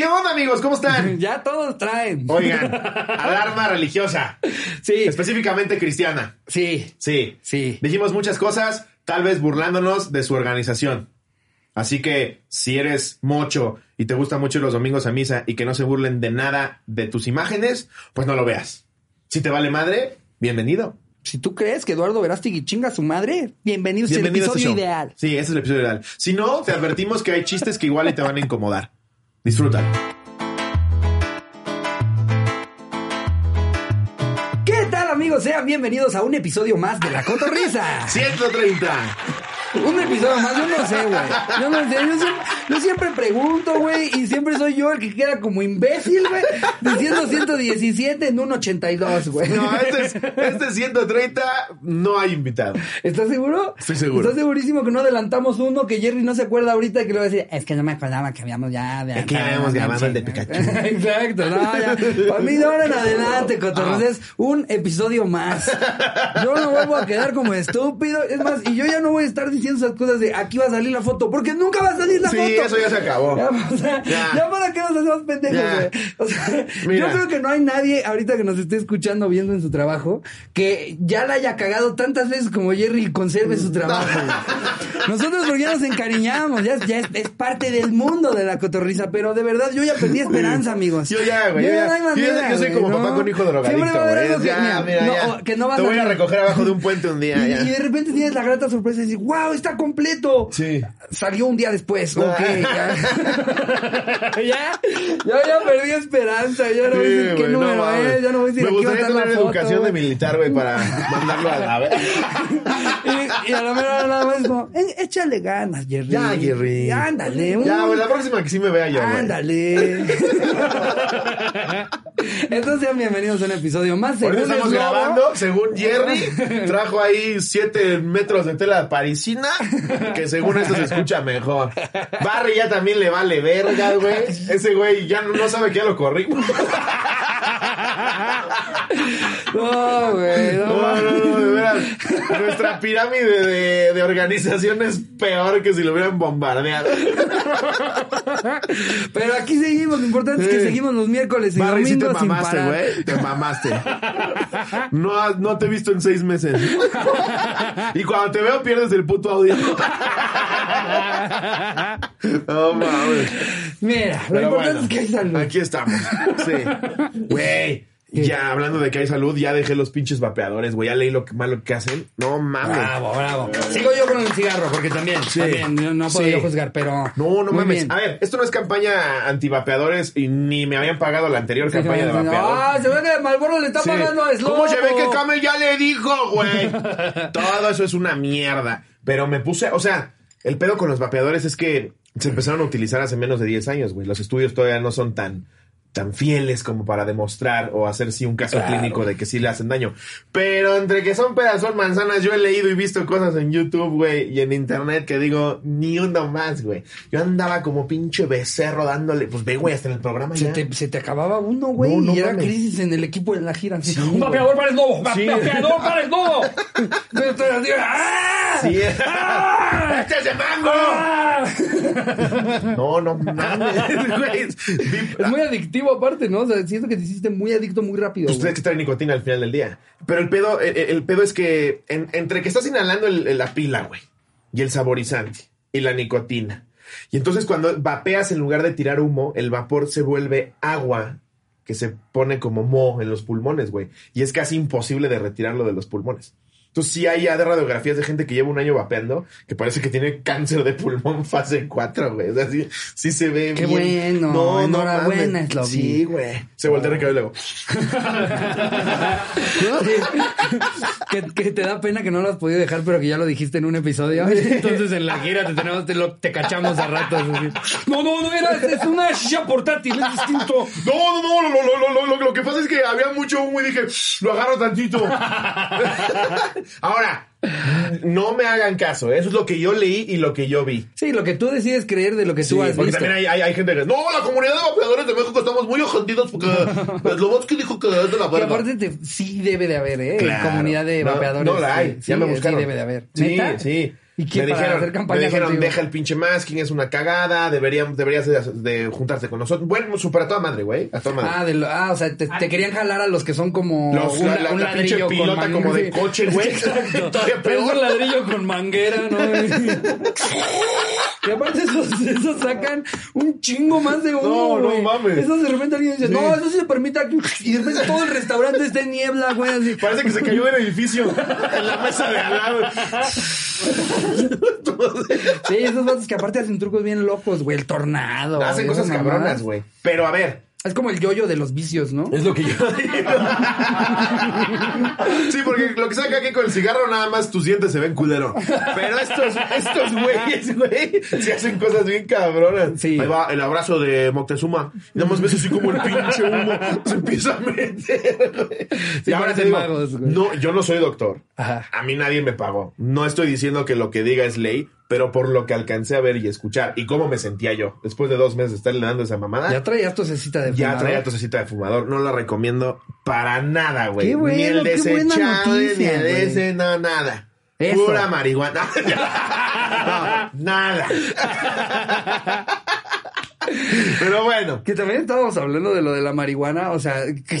¿Qué onda, amigos? ¿Cómo están? Ya todos traen. Oigan, alarma religiosa. Sí. Específicamente cristiana. Sí. Sí. Sí. Dijimos muchas cosas, tal vez burlándonos de su organización. Así que si eres mocho y te gustan mucho los domingos a misa y que no se burlen de nada de tus imágenes, pues no lo veas. Si te vale madre, bienvenido. Si tú crees que Eduardo Verástegui chinga a su madre, bienvenido, Bienvenido es el este episodio ideal. Sí, ese es el episodio ideal. Si no, te advertimos que hay chistes que igual y te van a incomodar. Disfrútalo. ¿Qué tal, amigos? Sean bienvenidos a un episodio más de La Cotorrisa. 130. Un episodio más, yo no sé, güey. Yo no sé, yo siempre, yo siempre pregunto, güey, y siempre soy yo el que queda como imbécil, güey, diciendo 117 en un 82, güey. No, este es, este es 130, no hay invitado. ¿Estás seguro? Estoy seguro. ¿Estás segurísimo que no adelantamos uno que Jerry no se acuerda ahorita y que le va a decir, es que no me acordaba que habíamos ya Es que ya habíamos grabado el de Pikachu. Exacto, no, ya. Para mí de ahora en adelante, Cotorros, es un episodio más. Yo no vuelvo a quedar como estúpido. Es más, y yo ya no voy a estar diciendo esas cosas de aquí va a salir la foto, porque nunca va a salir la Sí, foto. Eso ya se acabó. Ya, o sea, Ya. ya para qué nos hacemos pendejos. O sea, Mira. yo creo que no hay nadie ahorita que nos esté escuchando viendo en su trabajo que ya la haya cagado tantas veces como Jerry y conserve su trabajo. Nosotros porque ya nos encariñamos, ya, ya es, es parte del mundo de la cotorriza, pero de verdad yo ya perdí esperanza, amigos. Yo ya, güey. Yo, ya- no hay yo yo soy como ¿no? papá con hijo drogadicto, Siempre va a haber algo que, Ya, mira, mira, no, que vas Te voy a recoger abajo de un puente un día. Y, y de repente tienes la grata sorpresa de decir, wow, está completo. Sí. Salió un día después, ok. Ya, ya, yo ya perdí esperanza, ya no voy a decir Sí, qué no número mames. es, ya no voy a decir Me gustaría la tener foto, educación de militar, güey, para mandarlo a la vez. y, y a lo mejor nada más como, "Eh, échale ganas, Jerry. Ya, Jerry. Ándale. un- Ya, güey, la próxima que sí me vea yo. Ándale. Entonces sean bienvenidos a un episodio más. Según estamos grabando, según Jerry, trajo ahí 7 metros de tela parisina, que según esto se escucha mejor. Barry ya también le vale verga, güey. Ese güey ya no, no sabe que ya lo corrimos. No, güey, no, No, no, no, Nuestra pirámide de, de organización es peor que si lo hubieran bombardeado. Pero aquí seguimos, lo importante es que seguimos los miércoles y Barry, sí te domingos mamaste, güey. Te mamaste. No, no te he visto en seis meses. Y cuando te veo pierdes el puto audio. No mames. Mira, lo importante bueno, es que hay salud. Aquí estamos. Sí. Güey. Ya hablando de que hay salud, ya dejé los pinches vapeadores, güey. Ya leí lo que malo que hacen. No mames. Bravo, bravo. Sigo yo con el cigarro, porque también, Sí. también, no, no puedo Sí. yo juzgar, pero... No, no mames. bien. A ver, esto no es campaña antivapeadores y ni me habían pagado la anterior campaña de vapeador. Ah, se ve que Malboro le está pagando a Slobo. ¿Cómo se ve que Camel ya le dijo, güey? Todo eso es una mierda. Pero me puse, o sea, el pedo con los vapeadores es que se empezaron a utilizar hace menos de 10 años, güey. Los estudios todavía no son tan tan fieles como para demostrar o hacer sí un caso Claro. clínico de que sí le hacen daño. Pero entre que son peras, son manzanas, yo he leído y visto cosas en YouTube, güey, y en internet que digo, ni uno más, güey. Yo andaba como pinche becerro dándole, pues ve, güey, hasta en el programa Se ya. te, se te acababa uno, güey, No, no y era mames. crisis en el equipo de la gira. Sí, un vapeador para el lobo, va- Sí. vapeador para el ¡ah! Sí. ¡Ah! ¡Este es de mango! ¡Ah! No, no mames, güey. Es muy adictivo aparte, ¿no? O sea, siento que te hiciste muy adicto muy rápido, Pues tienes que traer nicotina al final del día. Pero el pedo, el, el pedo es que en- entre que estás inhalando el- la pila, güey, y el saborizante, y la nicotina. Y entonces cuando vapeas en lugar de tirar humo, el vapor se vuelve agua que se pone como mo en los pulmones, güey. Y es casi imposible de retirarlo de los pulmones. Entonces sí hay ya de radiografías de gente que lleva un año vapeando que parece que tiene cáncer de pulmón fase 4, güey. O sea, sí, sí se ve Qué bien. bueno, enhorabuena, mames. Slobi. Sí, güey. Se voltea Ricardo y luego... que, que te da pena que no lo has podido dejar, pero que ya lo dijiste en un episodio. Entonces en la gira te tenemos, te, lo- te cachamos a ratos. No, no, no, era, es una silla portátil, es distinto. No, no, no, lo, lo, lo, lo, lo, lo que pasa es que había mucho humo y dije, lo agarro tantito. Ahora, no me hagan caso, ¿eh? eso es lo que yo leí y lo que yo vi. Sí, lo que tú decides creer de lo que Sí, tú has porque visto. también hay, hay, hay gente que no, la comunidad de vapeadores de México estamos muy ofendidos porque que dijo que es de la verga. aparte te- sí debe de haber, ¿eh? Claro. Comunidad de No, vapeadores. No la hay, sí, ya me buscaron. Sí debe de haber. Sí, sí. ¿Y qué, me para dijeron, hacer campaña me dijeron contigo? deja el pinche masking, es una cagada, debería, deberías de, de juntarte con nosotros. Bueno, súper a toda madre, güey, a toda madre. Ah, de lo- ah, o sea, te, te querían jalar a los que son como Los- un, la- la- un la pinche ladrillo pilota con como de coche, güey. Todavía peor. un ladrillo con manguera, ¿no? y aparte esos, esos sacan un chingo más de humo, No, no güey. mames. Esos de repente alguien dice, no, eso sí se permite aquí. Y de repente todo el restaurante está en niebla, güey, así. Parece que se cayó del edificio en la mesa de al lado. Sí, esos vatos que aparte hacen trucos bien locos, güey. El tornado. Hacen cosas cabronas, mamadas. güey. Pero a ver, Es como el yoyo de los vicios, ¿no? Es lo que yo digo. sí, porque lo que saca aquí con el cigarro, nada más tus dientes se ven culero. Pero estos, estos güeyes, güey, se hacen cosas bien cabronas. Sí. Ahí va el abrazo de Moctezuma. Y nada más ves así como el pinche humo se empieza a meter, güey. Sí, Y ahora te digo, magos, güey. no, yo no soy doctor. Ajá. A mí nadie me pagó. No estoy diciendo que lo que diga es ley, pero por lo que alcancé a ver y escuchar y cómo me sentía yo después de dos meses de estarle dando esa mamada. Ya traías tu cecita de Ya fumador? traía tosecita de fumador. No la recomiendo para nada, güey. Qué bueno, ni el desechable, ni el ese, no, nada. Eso. Pura marihuana. No, nada. Pero bueno. Que también estábamos hablando de lo de la marihuana, o sea, que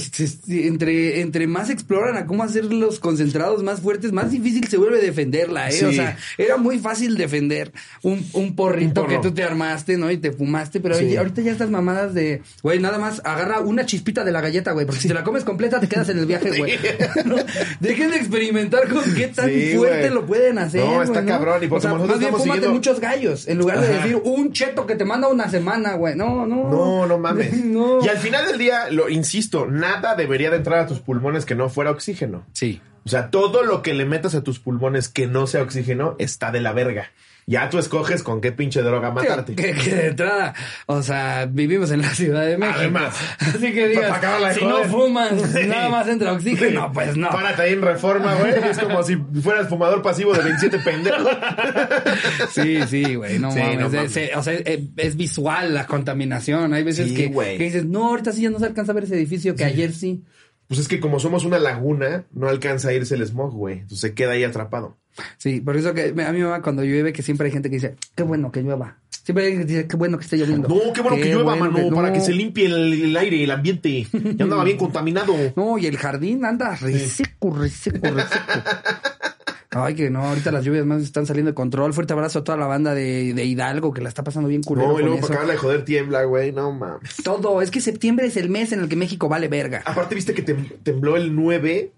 entre, entre más exploran a cómo hacer los concentrados más fuertes, más difícil se vuelve defenderla, ¿eh? Sí. O sea, era muy fácil defender un, un porrito Un que tú te armaste, ¿no? Y te fumaste, pero Sí. oye, ahorita ya estas mamadas de, güey, nada más agarra una chispita de la galleta, güey, porque si te la comes completa te quedas en el viaje, güey. ¿No? Dejen de experimentar con qué tan Sí, fuerte lo pueden hacer. No, está cabrón, y por o sea, más bien fúmate siguiendo- muchos gallos, en lugar de Ajá. decir un cheto que te manda una semana, güey. No, no. No, no mames. No. Y al final del día, lo insisto, nada debería de entrar a tus pulmones que no fuera oxígeno. Sí. O sea, todo lo que le metas a tus pulmones que no sea oxígeno está de la verga. Ya tú escoges con qué pinche droga matarte. Que, que de entrada, o sea, vivimos en la Ciudad de México. Además. Así que digas, si joder. no fumas, nada más entra oxígeno, pues no. Párate ahí en reforma, güey. Es como si fueras fumador pasivo de 27 pendejos. Sí, sí, güey, no Sí, mames. no Es- mames. es- o sea, es, es visual la contaminación. Hay veces Sí, que, que dices, no, ahorita sí ya no se alcanza a ver ese edificio que ayer sí. Pues es que como somos una laguna, no alcanza a irse el smog, güey. Entonces se queda ahí atrapado. Sí, por eso que a mi mamá cuando llueve, que siempre hay gente que dice, qué bueno que llueva. Siempre hay gente que dice, qué bueno que esté lloviendo. No, qué bueno que llueva, bueno mano, que- para que se limpie el, el aire, el ambiente. Ya andaba bien contaminado. No, y el jardín anda reseco, reseco, reseco. Ay, que no, ahorita las lluvias más están saliendo de control. Fuerte abrazo a toda la banda de, de Hidalgo que la está pasando bien culero No, y con luego eso. para acabarla de joder tiembla, güey. No mames. Todo, es que septiembre es el mes en el que México vale verga. Aparte, viste que tem- tembló el 9,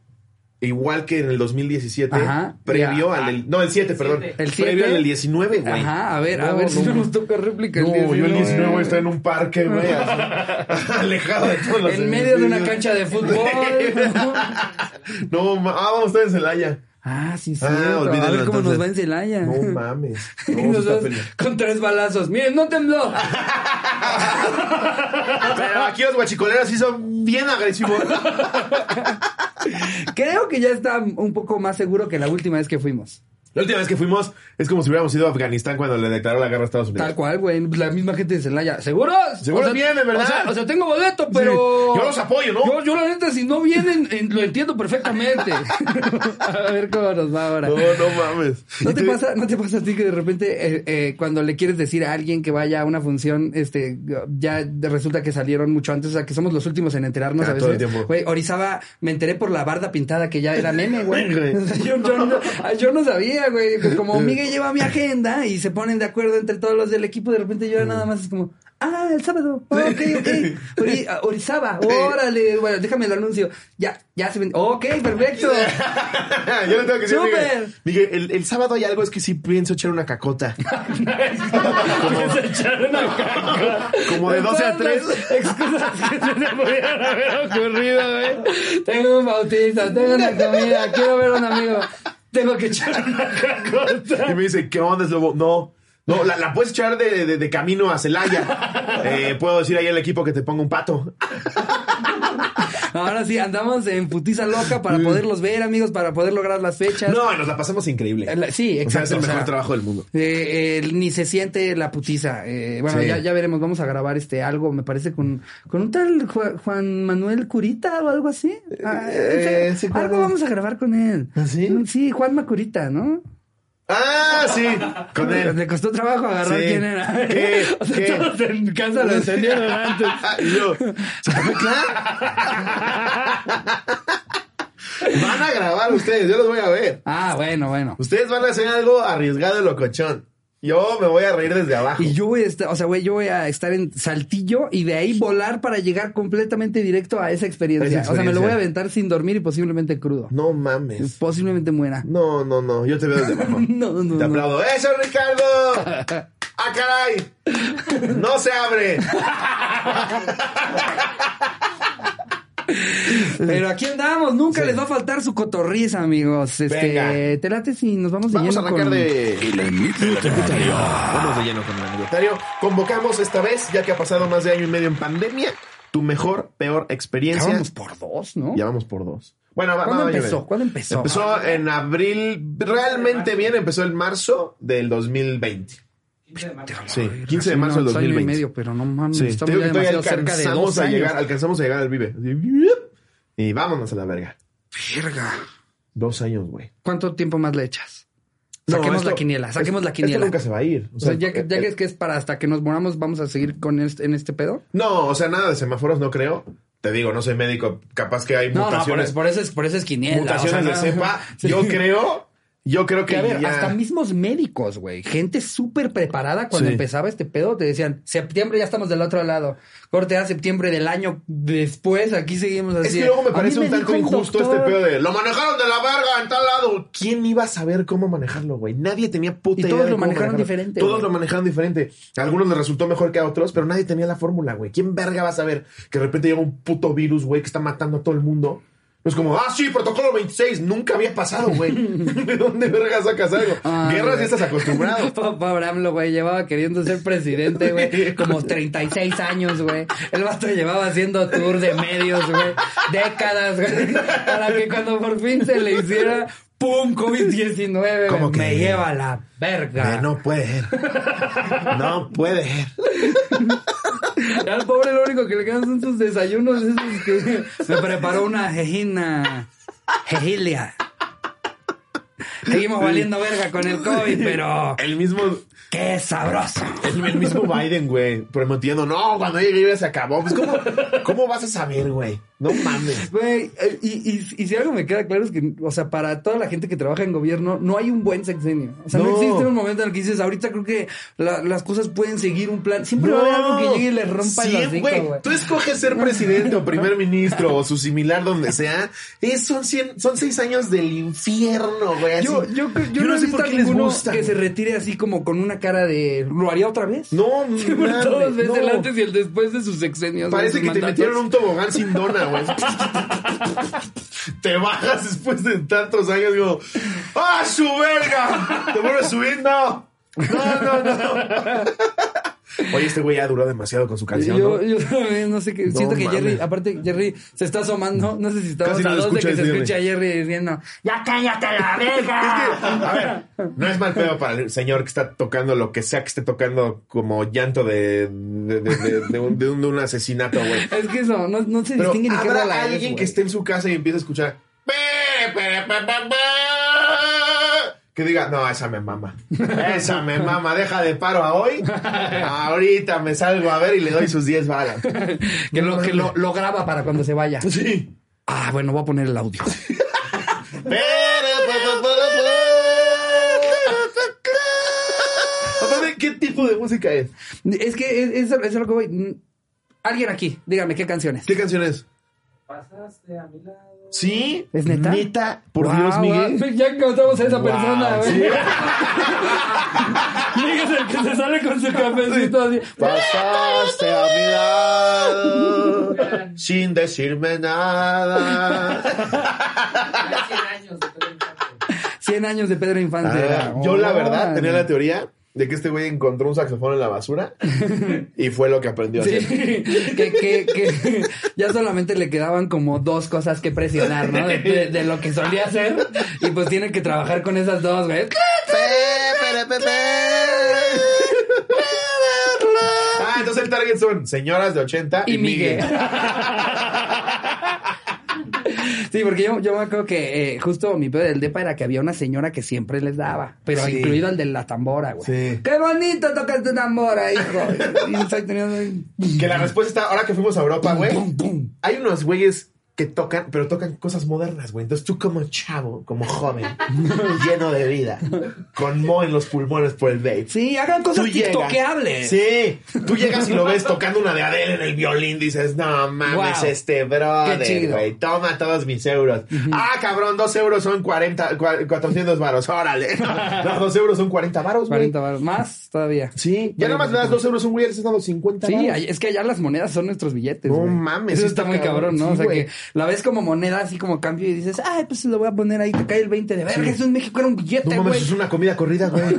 igual que en el 2017, Ajá. previo Ya. al del- No, el 7, perdón. El 7. Previo al del 19, güey. Ajá, a ver, a No, ver si no. nos toca réplica el No, yo el 19 19. está en un parque, güey, así, alejado de todos los En medio de una cancha de fútbol. No, ah, vamos a estar en Celaya. Ah, sí, sí. Ah, a ver cómo entonces. nos va en Celaya. No mames. No, con tres balazos. Miren, no tembló. Pero aquí los guachicoleros sí son bien agresivos. Creo que ya está un poco más seguro que la última vez que fuimos. La última vez que fuimos es como si hubiéramos ido a Afganistán cuando le declaró la guerra a Estados Unidos. Tal cual, güey. La misma gente de Celaya. ¿Seguros? Seguros O sea, vienen, ¿verdad? O sea, o sea, tengo boleto, pero... Sí. Yo los apoyo, ¿no? Yo, yo la neta, si no vienen, en- lo entiendo perfectamente. a ver cómo nos va ahora. No, no mames. ¿No te, pasa, ¿No te pasa a ti que de repente eh, eh, cuando le quieres decir a alguien que vaya a una función, este, ya resulta que salieron mucho antes, o sea, que somos los últimos en enterarnos Ah, a veces? todo el tiempo. Güey, Orizaba, me enteré por la barda pintada que ya era meme, güey. Yo, yo no, yo no sabía, güey. que Como Miguel lleva mi agenda y se ponen de acuerdo entre todos los del equipo, de repente yo nada más es como... Ah, el sábado. Ok, ok. Ori- Orizaba. Órale. Bueno, déjame el anuncio. Ya, ya se ven. Ok, perfecto. Yo le tengo que decir. Miguel, Miguel, el, el sábado hay algo, es que sí pienso echar una cacota. Como de 12 a 3. Excusas que se pudieron haber ocurrido, güey. Tengo un bautizo, tengo una comida, quiero ver a un amigo. Tengo que echar una cacota. Y me dice, ¿qué onda, es lobo? No. No, la, la puedes echar de, de- de camino a Celaya. Eh, puedo decir ahí al equipo que te ponga un pato. Ahora sí, andamos en putiza loca para poderlos ver, amigos, para poder lograr las fechas. Mm. No, nos la pasamos increíble. Sí, O sea, exacto. es el o mejor sea, trabajo del mundo. eh, eh, ni se siente la putiza. Eh, bueno, Sí. ya, ya veremos. Vamos a grabar este algo, me parece, con, con un tal Ju- Juan Manuel Curita o algo así. Ah, Eh, o sea, sí, algo vamos a grabar con él. ¿Ah, sí? Sí, Juan Macurita, ¿no? Ah, sí, con él. Le costó trabajo agarrar Sí. quién era. ¿Qué? O sea, ¿Qué? todos en casa lo entendieron antes. y yo. Van a grabar ustedes, yo los voy a ver. Ah, bueno, bueno. Ustedes van a hacer algo arriesgado y locochón. Yo me voy a reír desde abajo. Y yo voy a estar, o sea, güey, yo voy a estar en Saltillo y de ahí volar para llegar completamente directo a esa experiencia. Esa O sea, me lo voy a aventar sin dormir y posiblemente crudo. No mames. Posiblemente muera. No, no, no. Yo te veo desde abajo. No, no, Te no. aplaudo. ¡Eso, Ricardo! ¡Ah, caray! ¡No se abre! Pero aquí andamos, nunca les va a faltar su cotorriza, amigos. Este, Venga. te late si nos vamos de Vamos a lleno arrancar con... de... Vamos de lleno con el anecdotario. Convocamos esta vez, ya que ha pasado más de año y medio en pandemia, tu mejor, peor Ya experiencia. vamos por dos, ¿no? Ya vamos por dos. Bueno, ¿Cuándo empezó? ¿Cuándo empezó? Empezó en abril, realmente bien, empezó en marzo del 2020. Sí, 15 de marzo del No, año y 2020. medio, pero no mames, Sí, estamos ya demasiado cerca de alcanzamos dos a años. llegar, alcanzamos a llegar al Vive. Y vámonos a la verga. Verga. Dos años, güey. ¿Cuánto tiempo más le echas? No, Saquemos esto- la quiniela, saquemos la esto quiniela. nunca se va a ir. O sea, ya, que, ya que es que es para hasta que nos moramos, vamos a seguir con este, en este pedo. No, o sea, nada de semáforos, no creo. Te digo, no soy médico, capaz que hay No, no, por, mutaciones, por eso es, por eso es quiniela. mutaciones o sea, de no- cepa. Sí. Yo creo, yo creo que, Que a ver, ya- hasta mismos médicos, güey. Gente súper preparada cuando Sí. empezaba este pedo. Te decían, septiembre ya estamos del otro lado. Corte a septiembre del año después. Aquí seguimos así. Es que luego me parece un tanto injusto doctor- este pedo de lo manejaron de la verga en tal lado. ¿Quién iba a saber cómo manejarlo, güey? Nadie tenía puta Y idea. todos lo manejaron manejarlo. diferente, Todos lo manejaron diferente. A algunos les resultó mejor que a otros, pero nadie tenía la fórmula, güey. ¿Quién verga va a saber que de repente llega un puto virus, güey, que está matando a todo el mundo? No es como, ah, sí, protocolo 26. Nunca había pasado, güey. ¿De dónde verga sacas algo? Ay, Guerras ya estás acostumbrado. Pobre AMLO, güey, llevaba queriendo ser presidente, güey, como 36 años, güey. El vato llevaba haciendo tour de medios, güey, décadas, güey, para que cuando por fin se le hiciera, ¡pum! COVID-19, ¿Cómo güey, que? me lleva la verga. Eh, no puede ser. No puede ser. Ya al pobre lo único que le quedan son sus desayunos esos que me preparó una jejina, jejilia. Seguimos valiendo verga con el COVID, pero El mismo, qué sabroso. el, el mismo Biden, güey, prometiendo, no, cuando llegue ya se acabó. Pues, ¿cómo, ¿cómo vas a saber, güey? No mames. Güey, eh, y, y, y si algo me queda claro es que, o sea, para toda la gente que trabaja en gobierno, no hay un buen sexenio. O sea, no, No. existe un momento en el que dices, ahorita creo que la- las cosas pueden seguir un plan. Siempre va a haber algo que llegue y le rompa el Sí, hocico, güey. güey. Tú escoges ser presidente o primer ministro o su similar donde sea. Es, son, cien- son seis años del infierno, güey. así. Yo, yo, yo, no, he visto a qué les gusta. que se retire así como con una cara de ¿lo haría otra vez? No, Siempre todos ves no. el antes y el después de sus sexenios. Parece sus que te metieron un tobogán sin dona, te bajas después de tantos años, digo, ¡ah, su verga! ¿Te vuelves a subir? No. No, no, no. Oye, este güey ya duró demasiado con su canción, Yo, ¿no? yo también no sé qué. No siento que. Jerry, aparte, Jerry se está asomando. No sé si estamos Casi no a dos de que se Jerry. escucha a Jerry diciendo: ¡Ya cállate la verga! A ver, no es mal pedo para el señor que está tocando lo que sea que esté tocando como llanto de, de, de, de- un, de un- un asesinato, güey. Es que eso, no, no se Pero distingue ni qué habrá es, alguien que esté en su casa y empiece a escuchar "Pe, pe, pe, pe, pe", que diga, no, esa me mama. Esa me mama, deja de paro a hoy. Ahorita me salgo a ver y le doy sus 10 balas. Que, lo, que lo, lo graba para cuando se vaya. Sí. Ah, bueno, voy a poner el audio. ¿Qué tipo de música es? Es que es, es, es lo que voy. Alguien aquí, dígame qué canciones. ¿Qué canción es? Pasaste a mi lado. ¿Sí? ¿Es neta? Neta, por Wow, Dios, Miguel. wow. Ya encontramos a esa Wow, persona, güey. sí. Miguel es el que se sale con su cafecito así. Pasaste a mi lado sin decirme nada. Ya 100 años de Pedro Infante. 100 años de Pedro Infante. Ah, yo la verdad tenía la teoría de que este güey encontró un saxofón en la basura y fue lo que aprendió a Sí, hacer. que, que, que ya solamente le quedaban como dos cosas que presionar, ¿no? De, de- de lo que solía hacer. Y pues tiene que trabajar con esas dos, güey. Ah, entonces el target son señoras de 80 y, Y Miguel. Sí, porque yo, yo me acuerdo que eh, justo mi pedo del depa era que había una señora que siempre les daba, pero Sí. incluido el de la tambora, güey. Sí. ¡Qué bonito tocas tu tambora, hijo! Y estoy teniendo... Que la respuesta está, ahora que fuimos a Europa, güey, hay unos güeyes que tocan, pero tocan cosas modernas, güey. Entonces tú como chavo, como joven, lleno de vida, con mo en los pulmones por el vape. Sí, hagan cosas tiktokeables. Sí, tú llegas y lo ves tocando una de Adele en el violín, dices, no mames, Wow. este brother, güey, toma todos mis euros. Ah, cabrón, dos euros son 40, cua- 400 varos, órale. Los dos euros son 40 varos, güey. 40 baros. Más todavía. Sí, ya nada más le das dos euros a un güey, le estás dando 50 Sí, varos. es que allá las monedas son nuestros billetes. No mames, Eso está está muy cabrón, cabrón, ¿no? sí, o sea que la ves como moneda así como cambio y dices, ay, pues lo voy a poner ahí, te cae el 20 de verga. Eso en México era un billete, No mames, güey. es una comida corrida, güey.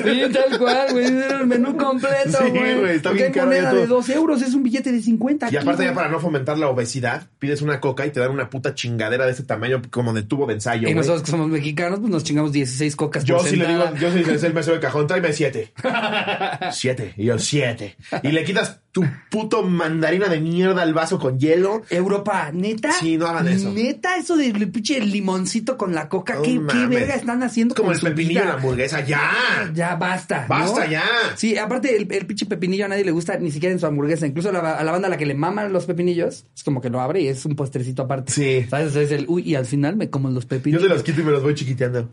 Sí, tal cual, güey. Era el menú completo, Sí, güey. güey, está bien caro moneda de 2 euros, es un billete de 50. Y aquí, aparte ya para no fomentar la obesidad, pides una coca y te dan una puta chingadera de ese tamaño como de tubo de ensayo, Y güey. nosotros que somos mexicanos, pues nos chingamos 16 cocas Yo por sí le digo, yo soy el mesero de cajón, tráeme siete. siete. Y yo, siete. Y le quitas tu puto mandarina de mierda al vaso con hielo. Europa, neta. Sí, no hagan eso. Neta, eso del pinche limoncito con la coca. No ¿Qué, qué verga están haciendo Como con el su pepinillo en la hamburguesa, ya. Ya basta. ¿no? Basta ya. Sí, aparte el, el pinche pepinillo a nadie le gusta ni siquiera en su hamburguesa. Incluso a la, a la banda a la que le maman los pepinillos, es como que lo abre y es un postrecito aparte. Sí. ¿Sabes? Es el, uy, y al final me como los Yo pepinillos. te los quito y me los voy chiquiteando.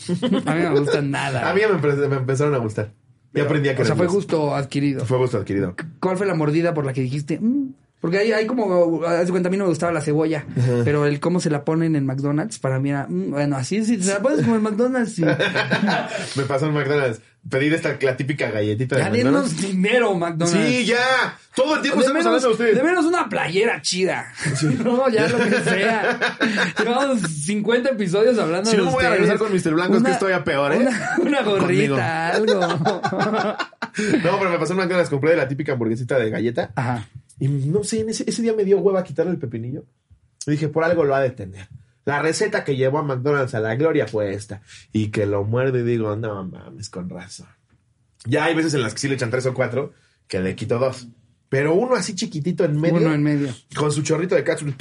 A mí no me gustan nada. A mí ya me, empe- me empezaron a gustar. Ya aprendí a o sea, fue gusto adquirido. Fue gusto adquirido. ¿Cuál fue la mordida por la que dijiste? "Mm"? Porque hay, hay como, haz de cuenta, a mí no me gustaba la cebolla, pero el cómo se la ponen en McDonald's, para mí era, "Mm, bueno, así, si se la pones como en McDonald's, sí. me pasó en McDonald's. Pedir esta, la típica galletita de ya McDonald's. denos dinero, McDonald's. Sí, ya. Todo el tiempo De estamos menos, hablando de ustedes. de menos una playera chida. No, ya lo que sea. Llevamos 50 episodios hablando Si de no, voy a ustedes. regresar con Mr. Blanco, es que estoy a peor, ¿eh? Una, una gorrita, algo. No, pero me pasó en McDonald's. Compré la típica hamburguesita de galleta. Ajá. Y no sé, ese, ese día me dio hueva quitarle el pepinillo. Y dije, por algo lo ha de tener. La receta que llevó a McDonald's a la gloria fue esta. Y que lo muerdo y digo, no mames, con razón. Ya hay veces en las que sí le echan tres o cuatro, que le quito dos. Pero uno así chiquitito en medio. Uno en medio. Con su chorrito de catsup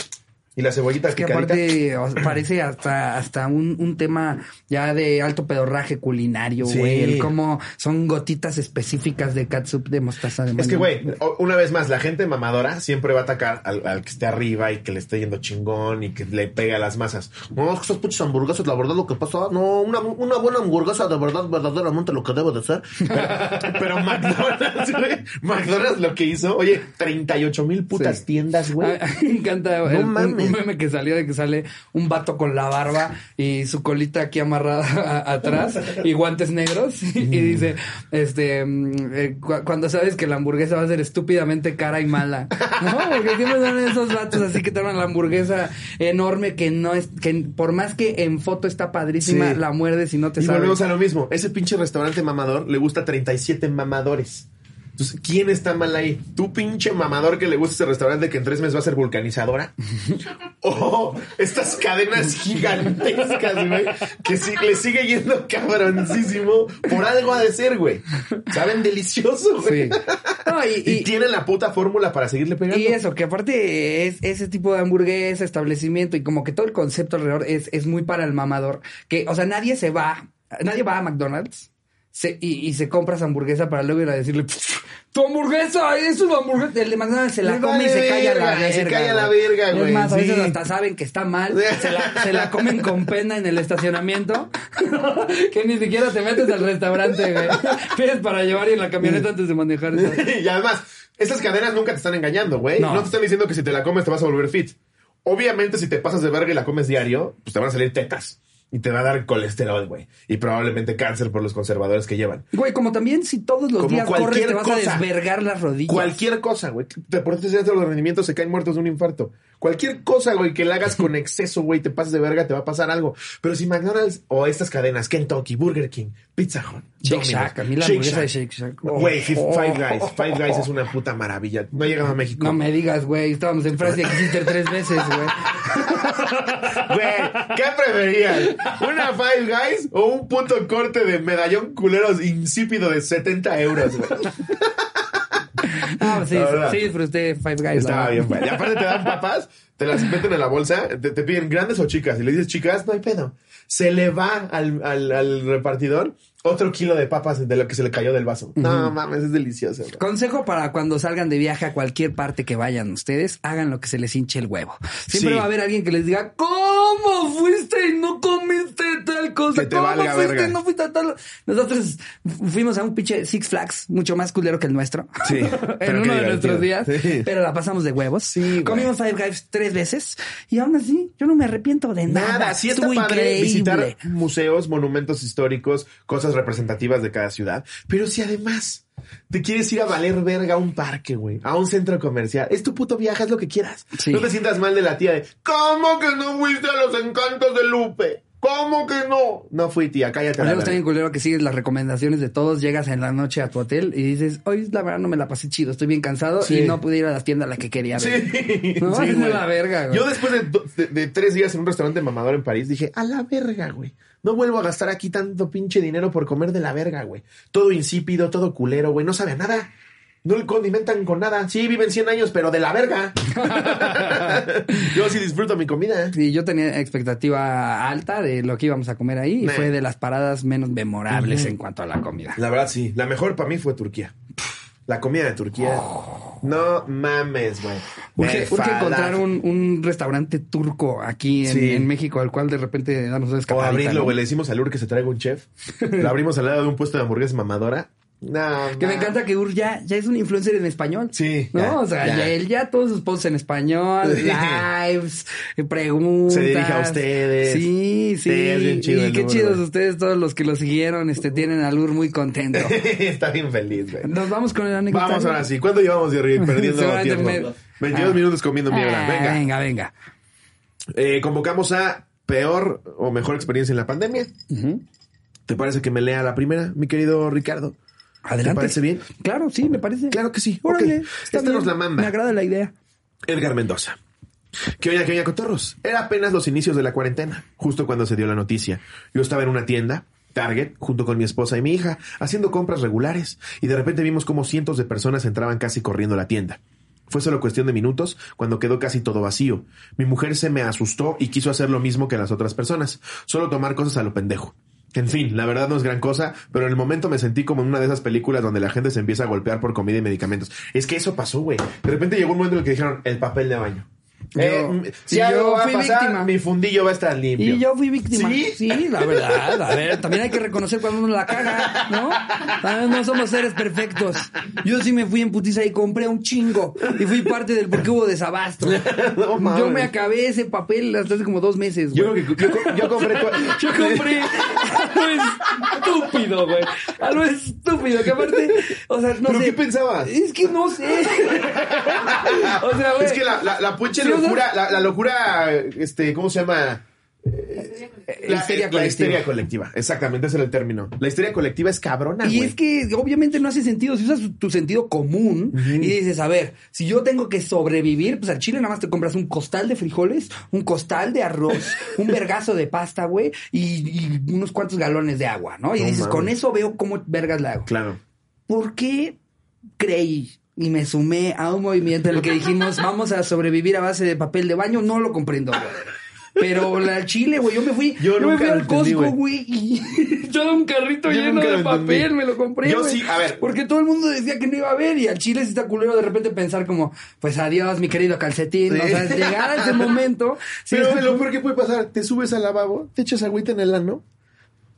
y la cebollita Es que picadita. aparte parece hasta, hasta un, un tema ya de alto pedorraje culinario, Sí. güey. El cómo son gotitas específicas de catsup de mostaza de Es que, güey, una vez más, la gente mamadora siempre va a atacar al, al que esté arriba y que le esté yendo chingón y que le pegue a las masas. No, es que esas pinches hamburguesas, la verdad, lo que pasa, no, una, una buena hamburguesa de verdad, verdaderamente lo que debe de ser. Pero, pero McDonald's, güey, McDonald's lo que hizo, oye, 38 mil putas Sí. tiendas, güey. Me encanta un, mames. Un meme que salió de que sale un vato con la barba y su colita aquí amarrada a- atrás y guantes negros y dice, este, mm, eh, cu- cuando sabes que la hamburguesa va a ser estúpidamente cara y mala, ¿no? Porque siempre son esos vatos así que te dan la hamburguesa enorme que no es, que por más que en foto está padrísima, Sí. la muerdes y no te Y sabes. volvemos a lo mismo. Ese pinche restaurante mamador le gusta 37 mamadores. Entonces, ¿quién está mal ahí? ¿Tú pinche mamador que le gusta ese restaurante que en tres meses va a ser vulcanizadora? ¿O estas cadenas gigantescas, güey? Que le sigue yendo cabroncísimo. Por algo ha de ser, güey. Saben delicioso, güey. Sí. No, y- Y, y- tienen la puta fórmula para seguirle pegando. Y eso, que aparte es ese tipo de hamburguesa, establecimiento y como que todo el concepto alrededor es, es muy para el mamador. Que, o sea, nadie se va, nadie va a McDonald's se- y, y se compra esa hamburguesa para luego ir a decirle, tu hamburguesa, eso es la hamburguesa. El de McDonald's se la Le come y vale se calla la verga, se calla la güey. verga, Es güey, más, a veces sí. hasta saben que está mal, se la, se la comen con pena en el estacionamiento, que ni siquiera te metes al restaurante, güey. Pides para llevar y en la camioneta antes de manejar. esa- y además, esas cadenas nunca te están engañando, güey. No. No. te están diciendo que si te la comes te vas a volver fit. Obviamente, si te pasas de verga y la comes diario, pues te van a salir tetas. Y te va a dar colesterol, güey. Y probablemente cáncer por los conservadores que llevan. Güey, como también si todos los Como días corres cualquier te vas cosa. a desvergar las rodillas. Cualquier cosa, güey. Deportistas de alto rendimiento se caen muertos de un infarto. Cualquier cosa, güey, que la hagas con exceso, güey, te pases de verga, te va a pasar algo. Pero si McDonald's o estas cadenas, Kentucky, Burger King, Pizza Hut, Shake Shack, a mí la Shake hamburguesa de Shack. Shake Shack. Güey, Oh, Five oh, Guys. oh, Five oh, Guys oh. es una puta maravilla. No ha llegado a México. No me digas, güey. Estábamos en Francia, quisiste tres veces, güey. Güey, ¿qué preferías? ¿Una Five Guys o un punto corte de medallón culeros insípido de 70 euros, güey? No, sí, La verdad. sí disfruté Five Guys. Estaba bien, güey. Y aparte te dan papas, te las meten en la bolsa, te, te piden grandes o chicas. Y le dices chicas, no hay pedo. Se le va al, al, al repartidor otro kilo de papas de lo que se le cayó del vaso. No mames, es delicioso. Consejo para cuando salgan de viaje a cualquier parte que vayan ustedes, hagan lo que se les hinche el huevo. Siempre Sí. va a haber alguien que les diga, ¿cómo fuiste y no comiste tal cosa? Que te ¿Cómo valga fuiste verga. y no fuiste a tal? Nosotros fuimos a un pinche Six Flags, mucho más culero que el nuestro. Sí, en uno de nuestros días. Sí. Pero la pasamos de huevos. Sí. Comimos Five Guys tres veces y aún así yo no me arrepiento de nada. Nada, sí está Estuvo padre increíble. visitar museos, monumentos históricos, cosas representativas de cada ciudad. Pero si además te quieres ir a valer verga a un parque, güey, a un centro comercial, es tu puto viaje, haz lo que quieras. Sí. No te sientas mal de la tía de, ¿cómo que no fuiste a los encantos de Lupe? ¿Cómo que no? No fui, tía, cállate. a la Luego está bien culero que sigues las recomendaciones de todos, llegas en la noche a tu hotel y dices, hoy la verdad no me la pasé chido, estoy bien cansado Sí. y no pude ir a la tienda a la que quería ver. Sí, No, sí, es güey. la verga, güey. Yo después de, de- de tres días en un restaurante mamador en París dije, a la verga, güey. No vuelvo a gastar aquí tanto pinche dinero por comer de la verga, güey. Todo insípido, todo culero, güey. No sabe a nada. No le condimentan con nada. Sí, viven 100 años, pero de la verga. Yo sí disfruto mi comida. Sí, yo tenía expectativa alta de lo que íbamos a comer ahí y Nah. fue de las paradas menos memorables en cuanto a la comida. La verdad, sí. La mejor para mí fue Turquía. La comida de Turquía. No mames, güey. Urge, urge encontrar un, un restaurante turco aquí en, Sí. en México al cual de repente damos una O abrirlo, ¿no? güey. Le decimos al Ur que se traiga un chef. Lo abrimos al lado de un puesto de hamburguesas mamadora. No, Que me encanta que Ur ya, ya es un influencer en español. Sí, ¿No? ya, o sea, ya. él ya todos sus posts en español, Sí. lives, eh, preguntas. Se dirige a ustedes. Sí, sí. Sí, es bien chido y qué chidos ustedes, todos los que lo siguieron, este, tienen al Ur muy contento. Está bien feliz, güey. Nos vamos con el anecdotario. Vamos ahora sí. ¿Cuánto llevamos, Jerry? Perdiendo Seguramente tiempo. me- 22 Ah. minutos comiendo mierda. Ah, Venga. venga, venga. Eh, convocamos a peor o mejor experiencia en la pandemia. ¿Te parece que me lea la primera, mi querido Ricardo? Adelante. ¿Te parece bien? Claro, sí, me parece. Claro que sí. Órale, Ok. está Esta nos la manda. Me agrada la idea. Edgar Mendoza. Que oña, que oña, cotorros. Era apenas los inicios de la cuarentena, justo cuando se dio la noticia. Yo estaba en una tienda, Target, junto con mi esposa y mi hija, haciendo compras regulares, y de repente vimos como cientos de personas entraban casi corriendo a la tienda. Fue solo cuestión de minutos cuando quedó casi todo vacío. Mi mujer se me asustó y quiso hacer lo mismo que las otras personas, solo tomar cosas a lo pendejo. En fin, la verdad no es gran cosa, pero en el momento me sentí como en una de esas películas donde la gente se empieza a golpear por comida y medicamentos. Es que eso pasó, güey. De repente llegó un momento en el que dijeron el papel de baño. Eh, si algo yo va a fui pasar, víctima. mi fundillo va a estar limpio. Y yo fui víctima. ¿Sí? ¿Sí? la verdad. A ver, también hay que reconocer cuando uno la caga, ¿no? También no somos seres perfectos. Yo sí me fui en putiza y compré un chingo. Y fui parte del porque hubo desabasto. No yo me acabé ese papel hasta hace como dos meses. Yo güey. creo que yo, yo compré. Yo compré algo estúpido, güey. Algo estúpido, que aparte, o sea, no ¿Pero sé. qué pensabas? Es que no sé. o sea, güey. Es que la, la, la pinche Sí, o sea- locura, la, la locura, este, ¿cómo se llama? La histeria la colectiva. histeria colectiva. Exactamente, ese era el término. La histeria colectiva es cabrona, Y güey. es que obviamente no hace sentido. Si usas tu sentido común y dices, a ver, si yo tengo que sobrevivir, pues al chile nada más te compras un costal de frijoles, un costal de arroz, un vergazo de pasta, güey, y, y unos cuantos galones de agua, ¿no? Y No dices, mames. con eso veo cómo vergas la hago. Claro. ¿Por qué creí y me sumé a un movimiento en el que dijimos, vamos a sobrevivir a base de papel de baño? No lo comprendo, güey. Pero la chile, güey, yo me fui, Yo yo, me nunca fui al entendí, Costco, güey. güey, y todo un carrito Yo lleno de papel, entendí. me lo compré, Yo sí, a ver. Porque todo el mundo decía que no iba a haber y al chile sí está culero de repente pensar como, pues adiós, mi querido calcetín. Sí. O sea, llegar a ese momento. sí Pero está lo peor que puede pasar, te subes al lavabo, te echas agüita en el ano.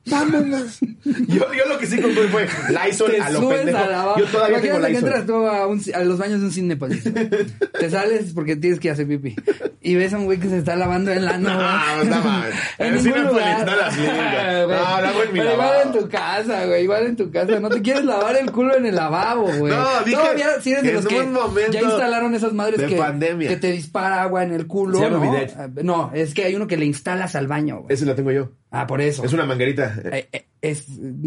Vámonos. yo, yo lo que sí compré fue Lysol a lo pendejo. al lavabo. Yo todavía tengo Imagínate que entras tú a, un- a los baños de un Cinépolis. Te sales porque tienes que hacer pipí. Y ves a un güey que se está lavando el ano. No, no mames. en En ningún Cinépolis lugar. no las. Güey. No, lo hago en mi Pero igual lavabo. en tu casa, güey. Igual en tu casa. No te quieres lavar el culo en el lavabo, güey. No, dije Todavía si eres de en los que ya instalaron esas madres que, pandemia. que te dispara agua en el culo, Se llama ¿no? bidet. Ah, No, es que hay uno que le instalas al baño, güey. Ese lo tengo yo. Ah, por eso. Es una manguerita. Eh, eh, es,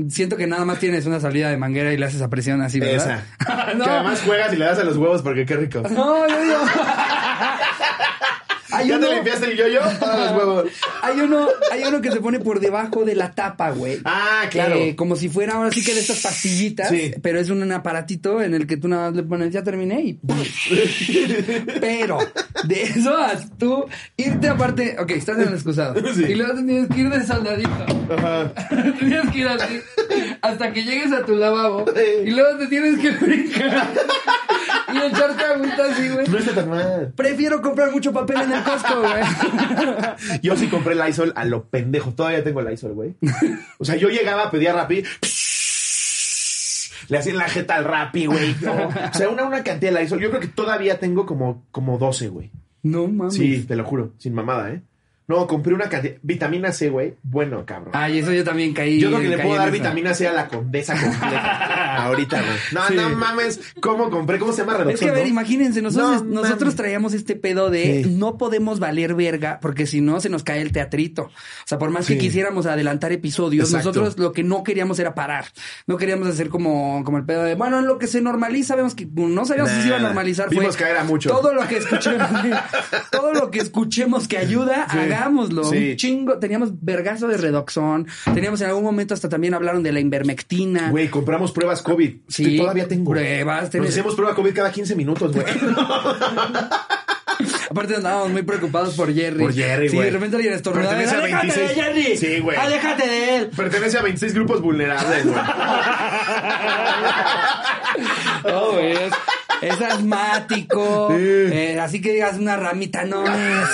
siento que nada más tienes una salida de manguera y le haces a presión así, ¿verdad? Esa. no. Que además juegas y le das a los huevos porque qué rico. No, no, no. Hay ¿Ya te uno- limpiaste el yoyo? Para los huevos. Hay uno, hay uno que se pone por debajo de la tapa, güey. Ah, claro. Eh, como si fuera ahora sí que de estas pastillitas, Sí. pero es un aparatito en el que tú nada más le pones, ya terminé y... pero de eso a tú irte aparte, ok, estás en el excusado. Sí. Y luego te tienes que ir de soldadito. Ajá. tienes que ir así hasta que llegues a tu lavabo. Y luego te tienes que brincar y echarte agüita así, güey. No está tan mal. Prefiero comprar mucho papel en el Costco, güey. Yo sí compré el Lysol a lo pendejo. Todavía tengo el Lysol, güey. O sea, yo llegaba, pedía Rappi. Le hacían la jeta al Rappi, güey. O sea, una, una cantidad de Lysol. Yo creo que todavía tengo como, como 12, güey. No mames. Sí, te lo juro. Sin mamada, ¿eh? No, compré una cantidad. Vitamina C, güey. Bueno, cabrón. Ay, eso yo también caí. Yo creo que le puedo dar vitamina C a la condesa completa. Ahorita, güey. No, Sí. no mames. ¿Cómo compré? ¿Cómo se llama Es que reducción? a ver, no? imagínense, nosotros, No, nosotros traíamos este pedo de Sí. no podemos valer verga porque si no se nos cae el teatrito. O sea, por más Sí. que quisiéramos adelantar episodios, Exacto. nosotros lo que no queríamos era parar. No queríamos hacer como, como el pedo de, bueno, en lo que se normaliza, vemos que no sabíamos si se iba a normalizar. Vimos fue caer a muchos. Todo lo que escuchemos, todo lo que escuchemos que ayuda, Sí. Sí. Un chingo, teníamos vergazo de redoxón, teníamos en algún momento hasta también hablaron de la invermectina. Güey, compramos pruebas COVID. Sí, todavía tengo. pruebas, Nos tenés- hacemos prueba COVID cada 15 minutos, güey. Aparte andábamos muy preocupados por Jerry. Por Jerry, Sí, de repente alguien estornudaba. Pertenece a ¡Aléjate de 26. Jerry! Sí, güey. ¡Aléjate de él! Pertenece a 26 grupos vulnerables, güey. No, güey, es, asmático. Sí. eh, así que digas una ramita no es.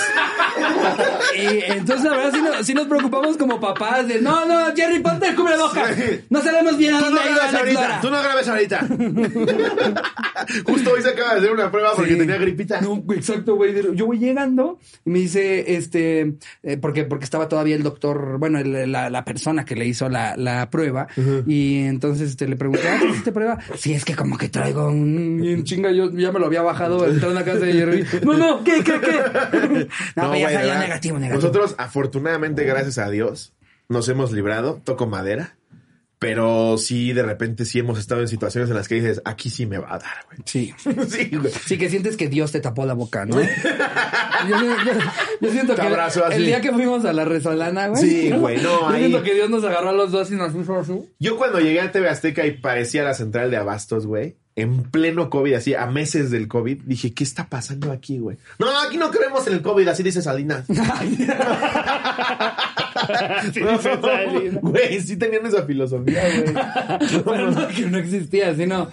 Y entonces, la verdad, sí, no- sí nos preocupamos como papás de no, no, Jerry, ponte el cubrebocas. Sí. No sabemos bien a Tú dónde no ha ido ahorita. Tú no grabes ahorita. Justo hoy se acaba de hacer una prueba porque tenía gripita. No, exacto, güey. Yo voy llegando y me dice, este, eh, porque, porque estaba todavía el doctor, bueno, el- la, la persona que le hizo la, la prueba. Y entonces este, le pregunté, ¿ah, ¿qué hiciste prueba? Sí, es que como que traigo un, chinga, yo ya me lo había bajado entrando a casa de Jerry. No, no, ¿qué, qué, qué? No, pues ya salió ¿verdad? negativo, negativo. Nosotros, afortunadamente, gracias a Dios, nos hemos librado. Toco madera. Pero sí, de repente, sí hemos estado en situaciones en las que dices, aquí sí me va a dar, güey. Sí. sí, güey. Sí, que sientes que Dios te tapó la boca, ¿no? yo, yo- yo siento Te que abrazó así. el día que fuimos a la resolana, güey. Sí, güey, no, Yo ahí- siento que Dios nos agarró a los dos y nos puso así. Yo cuando llegué a TV Azteca y parecía la central de abastos, güey, en pleno COVID, así a meses del COVID, dije, ¿qué está pasando aquí, güey? No, aquí no creemos en el COVID, así dice Salinas. Sí. Güey, sí tenían esa filosofía, güey. Pero no, que no existía, sino.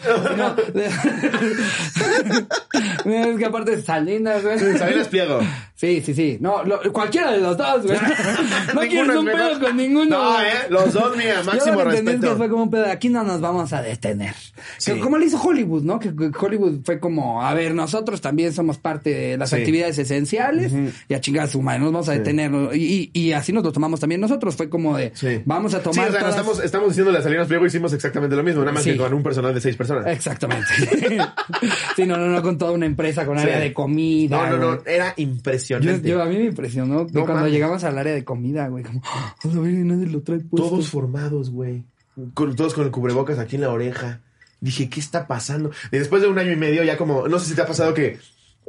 sino es que aparte Salinas, güey. Salinas Pliego. Sí, sí, sí. No, lo- cualquiera de los dos, güey. No Ninguno quieres es un pedo con ninguno. No, güey. eh, los dos, mira, Yo máximo lo que entendí es que respeto. fue como un pedo aquí no nos vamos a detener. Sí. Que como le hizo Hollywood, ¿no? Que Hollywood fue como, a ver, nosotros también somos parte de las Sí. actividades esenciales y a chingar a su madre, nos vamos a detener. Y, y, y así nos lo tomamos también nosotros. Fue como de, Sí. vamos a Sí, tomar o sea, nos todas- estamos, estamos diciendo las Salinas Pliego hicimos exactamente lo mismo, nada más Sí. que con un personal de seis personas. Exactamente. sí, no, no, no, con toda una empresa, con área de comida. No, no, no, era impresionante. yo- a mí me impresionó No cuando mames. llegamos al área de comida, güey, como, "Ah, a ver, nadie lo trae puesto. Todos formados, güey. Con, todos con el cubrebocas aquí en la oreja. Dije, ¿qué está pasando? Y después de un año y medio, ya como, no sé si te ha pasado que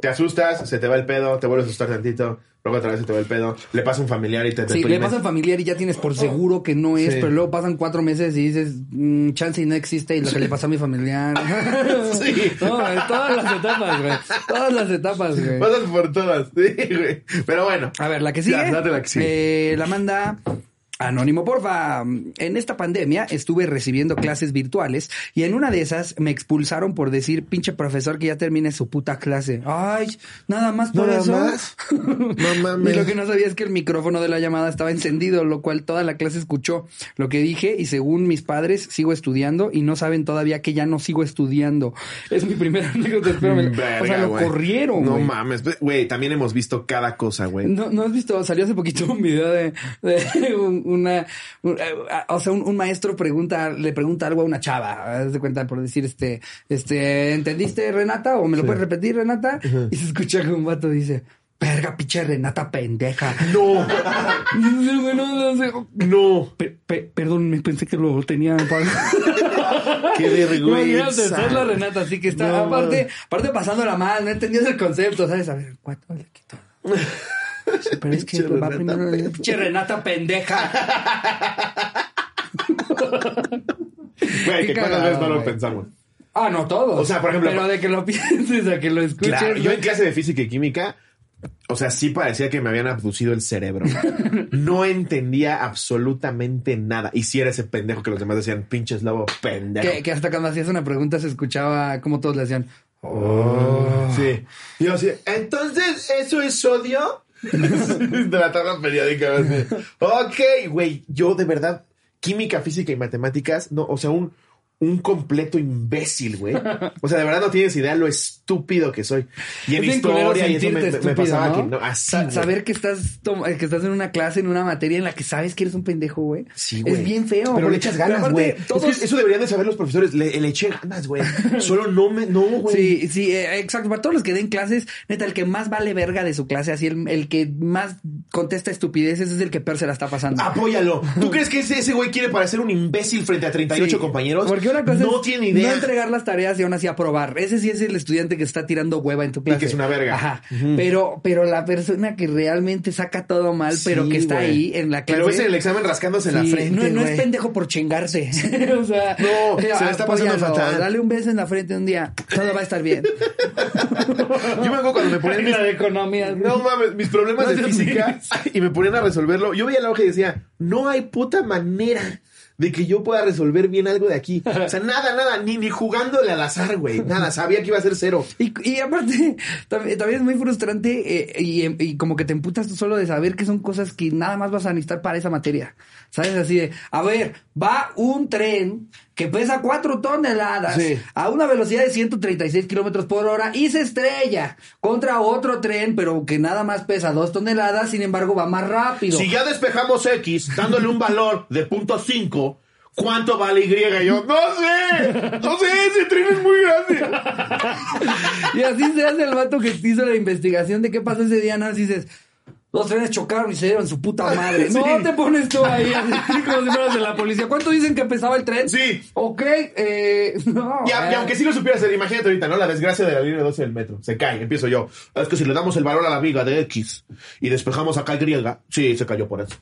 te asustas, se te va el pedo, te vuelves a asustar tantito, luego otra vez se te va el pedo, le pasa un familiar y te Sí, le pasa al familiar y ya tienes por seguro que no es, Sí. pero luego pasan cuatro meses y dices, "Mm, chance y no existe y lo que le pasó a mi familiar. Sí. No, en todas las etapas, güey. Todas las etapas, güey. Pasas por todas, sí, güey. Pero bueno. A ver, la que sigue. Ya, date la que sigue. Eh, la manda Anónimo, porfa. En esta pandemia estuve recibiendo clases virtuales y en una de esas me expulsaron por decir, pinche profesor, que ya termine su puta clase. Ay, nada más por ¿Nada eso. más? No mames. Y lo que no sabía es que el micrófono de la llamada estaba encendido, lo cual toda la clase escuchó lo que dije y según mis padres sigo estudiando y no saben todavía que ya no sigo estudiando. Es mi primera anécdota, espérame. o sea, Verga, lo güey. corrieron, No mames. Güey, también hemos visto cada cosa, güey. ¿No, ¿No has visto? Salió hace poquito un video de, de un- una... un- eh, o sea, un, un maestro pregunta, le pregunta algo a una chava. Haz de cuenta por decir, este, este, ¿entendiste, Renata? ¿O me lo puedes repetir, Renata? Y se escucha que un vato dice, verga, pinche Renata pendeja. No, Y dice, "Güey, no, no sé". no. Pe- pe- perdón, me pensé que lo tenía. Qué vergüenza. ser la Renata, así que está, No, aparte, aparte pasándola mal, no entendías el concepto, ¿sabes? A ver, ¿cuánto le quito? Pero es que va Renata primero. Pinche Renata pendeja. Güey, Qué que cuántas veces no lo pensamos. Ah, no todos. O sea, por ejemplo- Pero de que lo pienses a que lo escuches. Claro, yo en clase de física y química, o sea, sí parecía que me habían abducido el cerebro. No entendía absolutamente nada. Y si era ese pendejo que los demás decían, pinches lobo pendejo. que, que hasta cuando hacías una pregunta se escuchaba como todos le hacían. Oh. Sí. Y yo así, entonces, ¿eso es sodio? de la tabla periódica. Ok, güey, yo de verdad, química, física y matemáticas, no, o sea, un, un completo imbécil, güey. O sea, de verdad no tienes idea lo estúpido que soy. Y en Es historia y eso me, me- pasaba ¿no? que no, así. Sa- saber que estás que estás en una clase, en una materia en la que sabes que eres un pendejo, güey. Sí, güey. Es bien feo. Pero le echas ganas, güey. Es todos- que eso deberían de saber los profesores. Le, le eché ganas, güey. Solo no me, no, güey. Sí, sí, eh, exacto. Para todos los que den clases, neta, el que más vale verga de su clase, así el, el que más contesta estupideces es el que peor se la está pasando. Apóyalo. ¿Tú crees que ese, ese güey quiere parecer un imbécil frente a 38 Sí, compañeros? Porque una cosa no es tiene idea. no entregar las tareas y aún así aprobar. Ese sí es el estudiante que está tirando hueva en tu clase. que es una verga. Ajá. Pero, pero la persona que realmente saca todo mal, pero Sí, que está güey. ahí en la clase. Pero ves en el examen rascándose en la Sí, frente. no, no es pendejo por chingarse. o sea, No, se le está pasando apóyalo, fatal. Dale un beso en la frente un día. Todo va a estar bien. Yo me acuerdo cuando me ponían mis... De economía. No mames, mis problemas No de física y me ponían a resolverlo. Yo veía la hoja y decía, no hay puta manera de que yo pueda resolver bien algo de aquí. O sea, nada, nada, ni, ni jugándole al azar, güey. Nada, sabía que iba a ser cero. Y, y aparte, también, también es muy frustrante eh, y, y como que te emputas tú solo de saber que son cosas que nada más vas a necesitar para esa materia. ¿Sabes? Así de, a ver, va un tren que pesa cuatro toneladas Sí. a una velocidad de 136 kilómetros por hora y se estrella contra otro tren, pero que nada más pesa dos toneladas, sin embargo va más rápido. Si ya despejamos X dándole un valor de punto 5, ¿cuánto vale Y? Y yo, no sé, no sé, ese tren es muy grande. Y así se hace el vato que hizo la investigación de qué pasó ese día, ¿no? Así dices, los trenes chocaron y se dieron su puta madre. Sí. No te pones tú ahí, así como si fueras de la policía. ¿Cuánto dicen que pesaba el tren? Sí. Ok, eh, no. Y, a- y eh. aunque sí lo supiera hacer, imagínate ahorita, ¿no? La desgracia de la línea 12 del metro. Se cae, empiezo yo. Es que si le damos el valor a la viga de X y despejamos acá el griega, sí, se cayó por eso.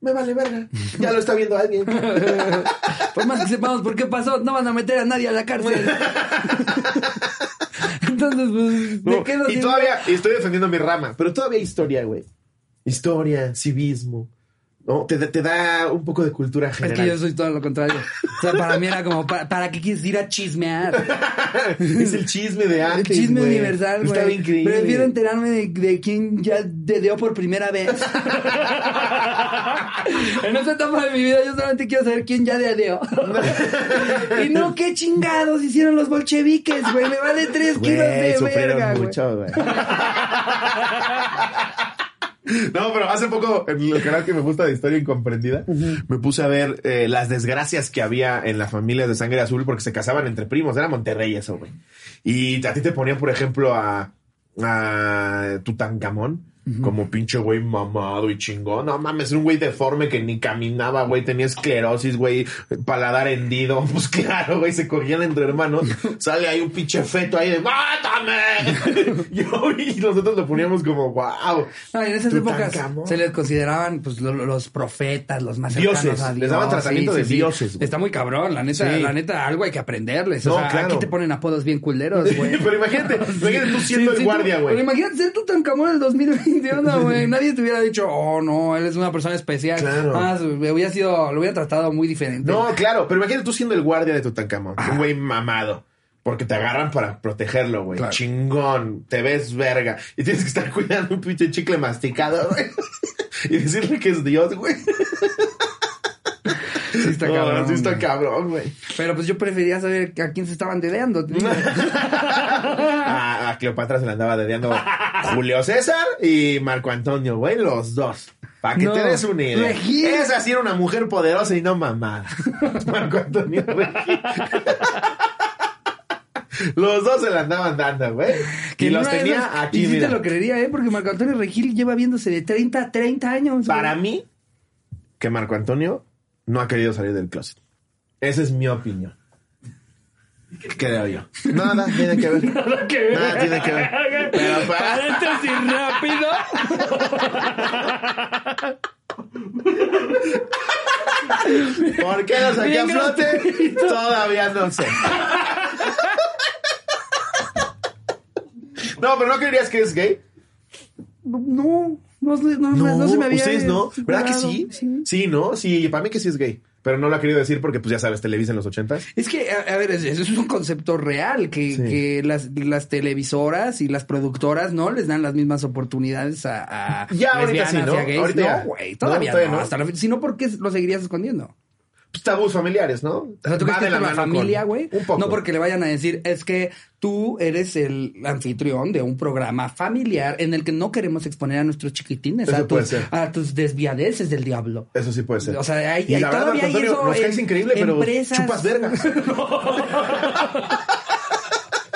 Me vale verga. Ya lo está viendo alguien. Por más que sepamos por qué pasó, no van a meter a nadie a la cárcel. Entonces, pues, ¿de No, qué nos y todavía, estoy defendiendo mi rama, pero todavía historia, güey. Historia, civismo. ¿No? Te, te da un poco de cultura Es general. que yo soy todo lo contrario. O sea, para mí era como, ¿para, para qué quieres ir a chismear? es el chisme de El antes. chisme güey. universal, güey. Estaba increíble. Prefiero enterarme de, de quién ya dedeó por primera vez. en esta etapa de mi vida yo solamente quiero saber quién ya dedeó. y no, qué chingados hicieron los bolcheviques, güey. Me vale tres kilos de verga, güey. No, pero hace poco, en el canal que me gusta de Historia Incomprendida, me puse a ver eh, las desgracias que había en las familias de sangre azul porque se casaban entre primos. Era Monterrey eso, güey. Y a ti te ponían, por ejemplo, a, a Tutankamón. Como pinche güey mamado y chingón. No mames, un güey deforme que ni caminaba, güey. Tenía esclerosis, güey. Paladar hendido. Pues claro, güey. Se cogían entre hermanos. Sale ahí un pinche feto ahí de ¡Mátame! Yo, y nosotros lo poníamos como wow. No, en esas épocas se les consideraban pues lo- lo- los profetas, los más cercanos Dioses. a Dios. Les daban tratamiento de dioses, güey. Está muy cabrón, la neta, Sí. la neta, algo hay que aprenderles. No, o sea, claro. aquí te ponen apodos bien culeros, güey. Pero imagínate, imagínate tú siendo Sí, el sí, guardia, tú- güey. Pero imagínate ser Tutankamón en el 2021, güey. Nadie te hubiera dicho, oh, no, él es una persona especial. Claro. Ah, hubiera sido, lo hubiera tratado muy diferente. No, claro, pero imagínate tú siendo el guardia de Tutankamón, un güey mamado. Porque te agarran para protegerlo, güey. Claro. Chingón. Te ves verga. Y tienes que estar cuidando un pinche chicle masticado, güey. y decirle que es Dios, güey. Sí está cabrón. sí está cabrón, güey. Pero pues yo prefería saber a quién se estaban dedeando. a, a Cleopatra se le andaba dedeando Julio César y Marco Antonio, güey, los dos. Para que No, te des una idea. Regil. Esa sí era una mujer poderosa y no mamada. Marco Antonio Regil. Los dos se la andaban dando, güey. Que y los tenía esas- aquí, Y sí mira. te lo creería, ¿eh? Porque Marco Antonio Regil lleva viéndose de 30 a 30 años. güey. Para mí, que Marco Antonio no ha querido salir del closet. Esa es mi opinión. Creo yo. Nada tiene que ver. Nada que ver. Nada tiene que ver. Pero para... Paréntesis rápido. ¿Por qué lo saqué a flote? Todavía no sé. No, pero ¿no creerías que es gay? No no, no, no, no se me había. ustedes no. ¿Verdad que sí? Sí. Sí, ¿no? Sí, para mí que sí es gay. Pero no lo ha querido decir porque, pues ya sabes, Televisa en los ochentas. Es que, a, a ver, es- eso es un concepto real, que, Sí. que las, las televisoras y las productoras no les dan las mismas oportunidades a, a Ya, ahorita lesbianas sí, ¿no? y a gays. Ahorita no, güey, todavía no. todavía no. Hasta la fe- si no, ¿por qué lo seguirías escondiendo? Pues, tabús familiares, ¿no? O sea, ¿tú crees que es la familia, güey? Un poco. No porque le vayan a decir, es que tú eres el anfitrión de un programa familiar en el que no queremos exponer a nuestros chiquitines, Eso a tus, a tus desviadeces del diablo. Eso sí puede ser. O sea, hay, y hay- la verdad, todavía hay Antonio, eso nos caes en increíble, pero empresas. chupas vergas.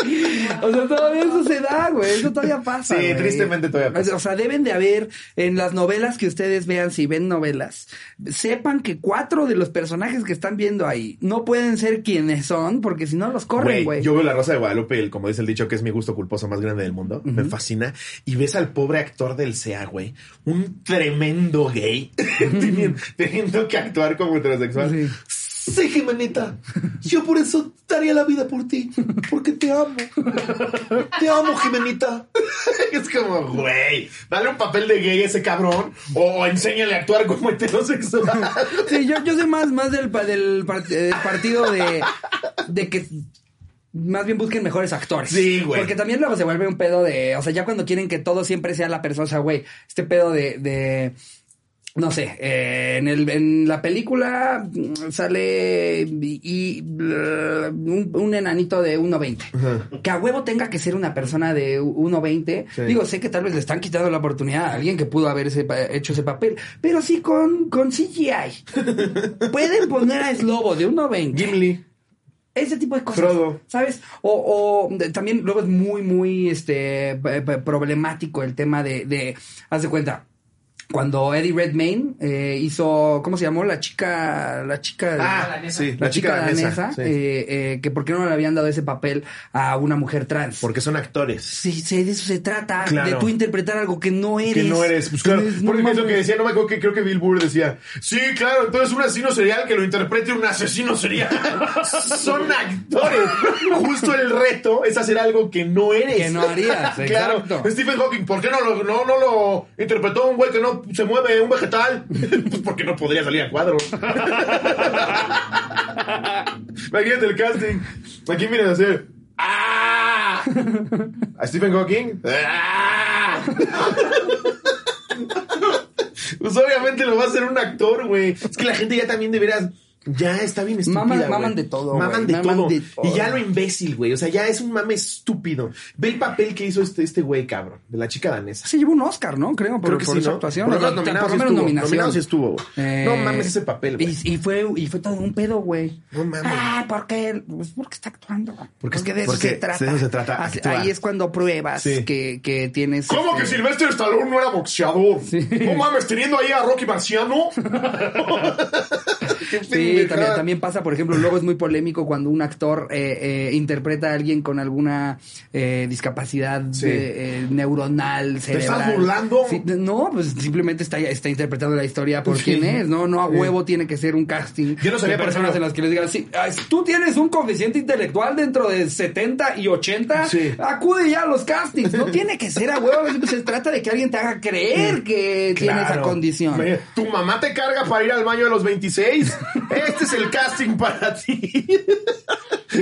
O sea, todavía eso se da, güey. Eso todavía pasa. Sí, güey. tristemente todavía pasa. O sea, deben de haber en las novelas que ustedes vean, si ven novelas, sepan que cuatro de los personajes que están viendo ahí no pueden ser quienes son, porque si no los corren, güey. Yo veo La Rosa de Guadalupe, el, como dice el dicho, que es mi gusto culposo más grande del mundo. Me fascina. Y ves al pobre actor del SEA, güey. Un tremendo gay. teniendo, teniendo que actuar como heterosexual. Sí. Sí, Jimenita. Yo por eso daría la vida por ti. Porque te amo. Te amo, Jimenita. es como, güey, dale un papel de gay a ese cabrón o enséñale a actuar como heterosexual. Sí, yo, yo sé más, más del, del par- partido de, de que más bien busquen mejores actores. Sí, güey. Porque también luego se vuelve un pedo de, o sea, ya cuando quieren que todo siempre sea la persona, o sea, güey, este pedo de, de no sé, eh, en, el, en la película mm, sale y, y, uh, un, un enanito de 1.20. Que a huevo tenga que ser una persona de 1.20. Sí. Digo, sé que tal vez le están quitando la oportunidad a alguien que pudo haber ese pa- hecho ese papel, pero sí con, con CGI. Pueden poner a Slobo de 1.20. Gimli. Ese tipo de cosas. Frodo. ¿Sabes? O, o también luego es muy, muy este problemático el tema de, de haz de cuenta. Cuando Eddie Redmayne eh, hizo, ¿cómo se llamó? La chica, la chica, Ah, danesa. sí, la, chica, danesa, sí. eh, eh, que por qué no le habían dado ese papel a una mujer trans. Porque son actores. Sí, sí, de eso se trata, Claro. de tú interpretar algo que no eres. Que no eres, pues claro. No Porque es lo que decía, no me acuerdo que creo que Bill Burr decía, sí, claro, entonces un asesino serial que lo interprete un asesino serial. Son actores. Justo el reto es hacer algo que no eres. Que no harías, claro. exacto. Stephen Hawking, ¿por qué no lo, no, no lo interpretó un güey que no se mueve, un vegetal? pues porque no podría salir a cuadro. Imagínate el casting. Aquí miren a hacer. ¡Ah! A Stephen Hawking. ¡Ah! Pues obviamente lo va a hacer un actor, güey. Es que la gente ya también de veras. Ya está bien estúpida, Maman- maman de todo, Maman güey. de, Maman todo. de todo. Y ya lo imbécil, güey. O sea, ya es un mame estúpido. Ve el papel que hizo este, este güey, cabrón. De la chica danesa. Se llevó un Oscar, ¿no? Creo, por, Creo que por sí, esa ¿no? actuación. Por lo menos nominado por sí lo menos estuvo. nominación. Nominado sí estuvo, güey. Eh, No mames ese papel, güey. Y, y fue, y fue todo un pedo, güey. No mames. Ah, ¿por qué? Pues porque está actuando. Porque- Porque de eso porque se trata. de eso se trata, Así-. Ahí es cuando pruebas Sí. que, que tienes. ¿Cómo que este, Sylvester Stallone no era boxeador? No mames, teniendo ahí a Rocky Marciano. Qué Sí, también, también pasa, por ejemplo, luego es muy polémico cuando un actor eh, eh, interpreta a alguien con alguna eh, discapacidad Sí. de, eh, neuronal, cerebral. estás burlando? Sí, no, pues simplemente está, está interpretando la historia por Sí. quién es, ¿no? No a huevo tiene que ser un casting. Yo no sabía, de personas en las que les digan, sí, tú tienes un coeficiente intelectual dentro de 70 y 80, Sí. acude ya a los castings. No tiene que ser a huevo, se trata de que alguien te haga creer que tiene esa condición. Me- Tu mamá te carga para ir al baño a los 26. Este es el casting para ti.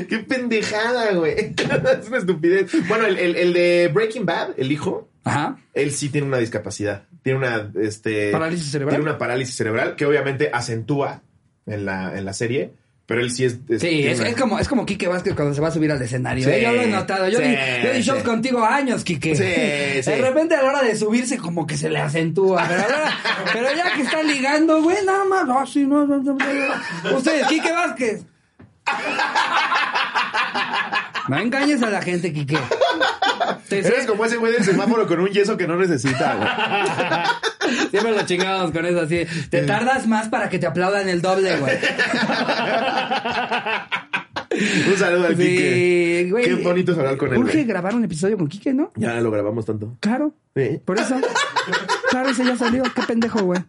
Qué pendejada, güey. Es una estupidez. Bueno, el, el- el de Breaking Bad, el hijo, Ajá. él sí tiene una discapacidad. Tiene una este, ¿Parálisis cerebral? Tiene una parálisis cerebral que obviamente acentúa en la, en la serie. Pero él sí es. es- Sí, es, una- es como, es como Quique Vázquez cuando se va a subir al escenario. Sí, ¿eh? Yo lo he notado. Yo, sí, di, yo di shows sí. contigo años, Quique. Sí, sí. De repente a la hora de subirse como que se le acentúa. Pero, ahora- pero ya que está ligando, güey, nada más. No, sí, no, no, no, no. Ustedes, Quique Vázquez. No engañes a la gente, Quique. Eres como ese güey del semáforo con un yeso que no necesita, güey. Siempre lo chingamos con eso así. Te tardas más para que te aplaudan el doble, güey. Un saludo al Quique. Sí, güey. Qué bonito es hablar con él. Urge grabar un episodio con Quique, ¿no? Ya lo grabamos tanto. Claro. Por eso. Claro, ese ya salió. Qué pendejo, güey.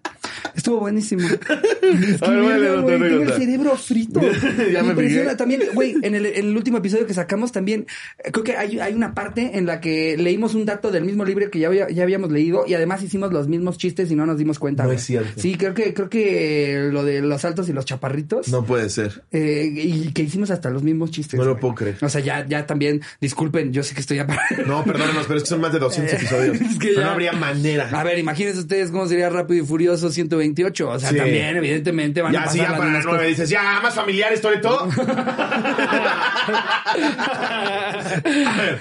Estuvo buenísimo. Es que, A ver, otra güey, tengo el cerebro frito. Ya me Impresiona. También, güey, en el, en el último episodio que sacamos también, eh, creo que hay, hay una parte en la que leímos un dato del mismo libro que ya, había- ya habíamos leído y además hicimos los mismos chistes y no nos dimos cuenta. No es cierto. Sí, creo que, creo que lo de los altos y los chaparritos. No puede ser. eh, y que hicimos hasta los mismos chistes. No lo puedo creer. O sea, ya, ya también, disculpen, yo sé que estoy a... No, perdónenos, pero es que son más de 200 episodios. Es que Pero ya- no habría manera. A ver, imagínense ustedes cómo sería Rápido y Furioso 128. O sea, Sí. también, evidentemente, van a Ya, pasar sí, ya las para la mismas nueve cosas. dices, ya, más familiares, todo y todo. A ver,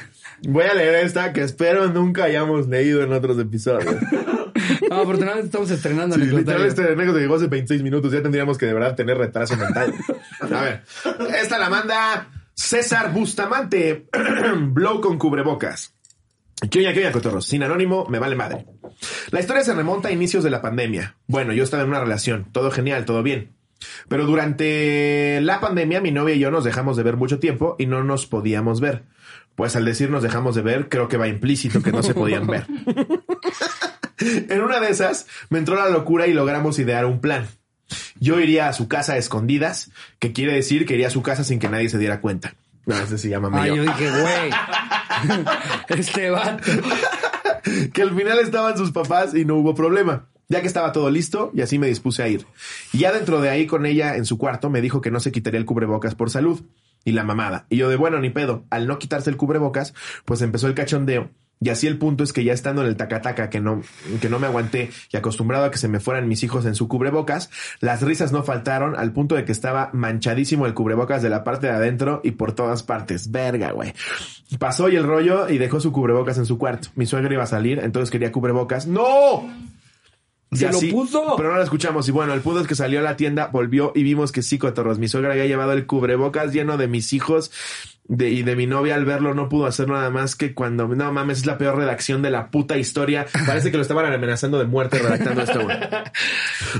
voy a leer esta que espero nunca hayamos leído en otros episodios. No, afortunadamente estamos estrenando Sí, el literalmente este llegó hace 26 minutos. Ya tendríamos que de verdad tener retraso mental. A ver, esta la manda César Bustamante. Blow con cubrebocas. ¿Qué oña, qué oña, cotorros? Sin anónimo, me vale madre. La historia se remonta a inicios de la pandemia. Bueno, yo estaba en una relación. Todo genial, todo bien. Pero durante la pandemia, mi novia y yo nos dejamos de ver mucho tiempo y no nos podíamos ver. Pues al decir nos dejamos de ver, creo que va implícito que no se podían ver. En una de esas me entró la locura y logramos idear un plan. Yo iría a su casa a escondidas, que quiere decir que iría a su casa sin que nadie se diera cuenta. No, ese se llama Ay, yo dije, güey. este vato. que al final estaban sus papás y no hubo problema. Ya que estaba todo listo y así me dispuse a ir. Y ya dentro de ahí con ella en su cuarto me dijo que no se quitaría el cubrebocas por salud y la mamada. Y yo de bueno, ni pedo. Al no quitarse el cubrebocas, pues empezó el cachondeo. Y así el punto es que ya estando en el tacataca que no, que no me aguanté y acostumbrado a que se me fueran mis hijos en su cubrebocas, las risas no faltaron al punto de que estaba manchadísimo el cubrebocas de la parte de adentro y por todas partes. Verga, güey. Pasó y el rollo y dejó su cubrebocas en su cuarto. Mi suegra iba a salir, entonces quería cubrebocas. ¡No! ¡Se lo puso! Pero no lo escuchamos. Y bueno, el punto es que salió a la tienda, volvió y vimos que sí, cotorros. Mi suegra había llevado el cubrebocas lleno de mis hijos de, y de mi novia al verlo no pudo hacer nada más que cuando... No mames, es la peor redacción de la puta historia. Parece que lo estaban amenazando de muerte redactando esto, güey.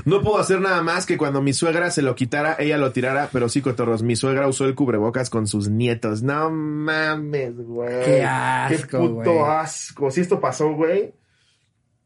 No pudo hacer nada más que cuando mi suegra se lo quitara, ella lo tirara, pero sí, cotorros. Mi suegra usó el cubrebocas con sus nietos. No mames, güey. Qué asco, Qué puto asco. Si esto pasó, güey.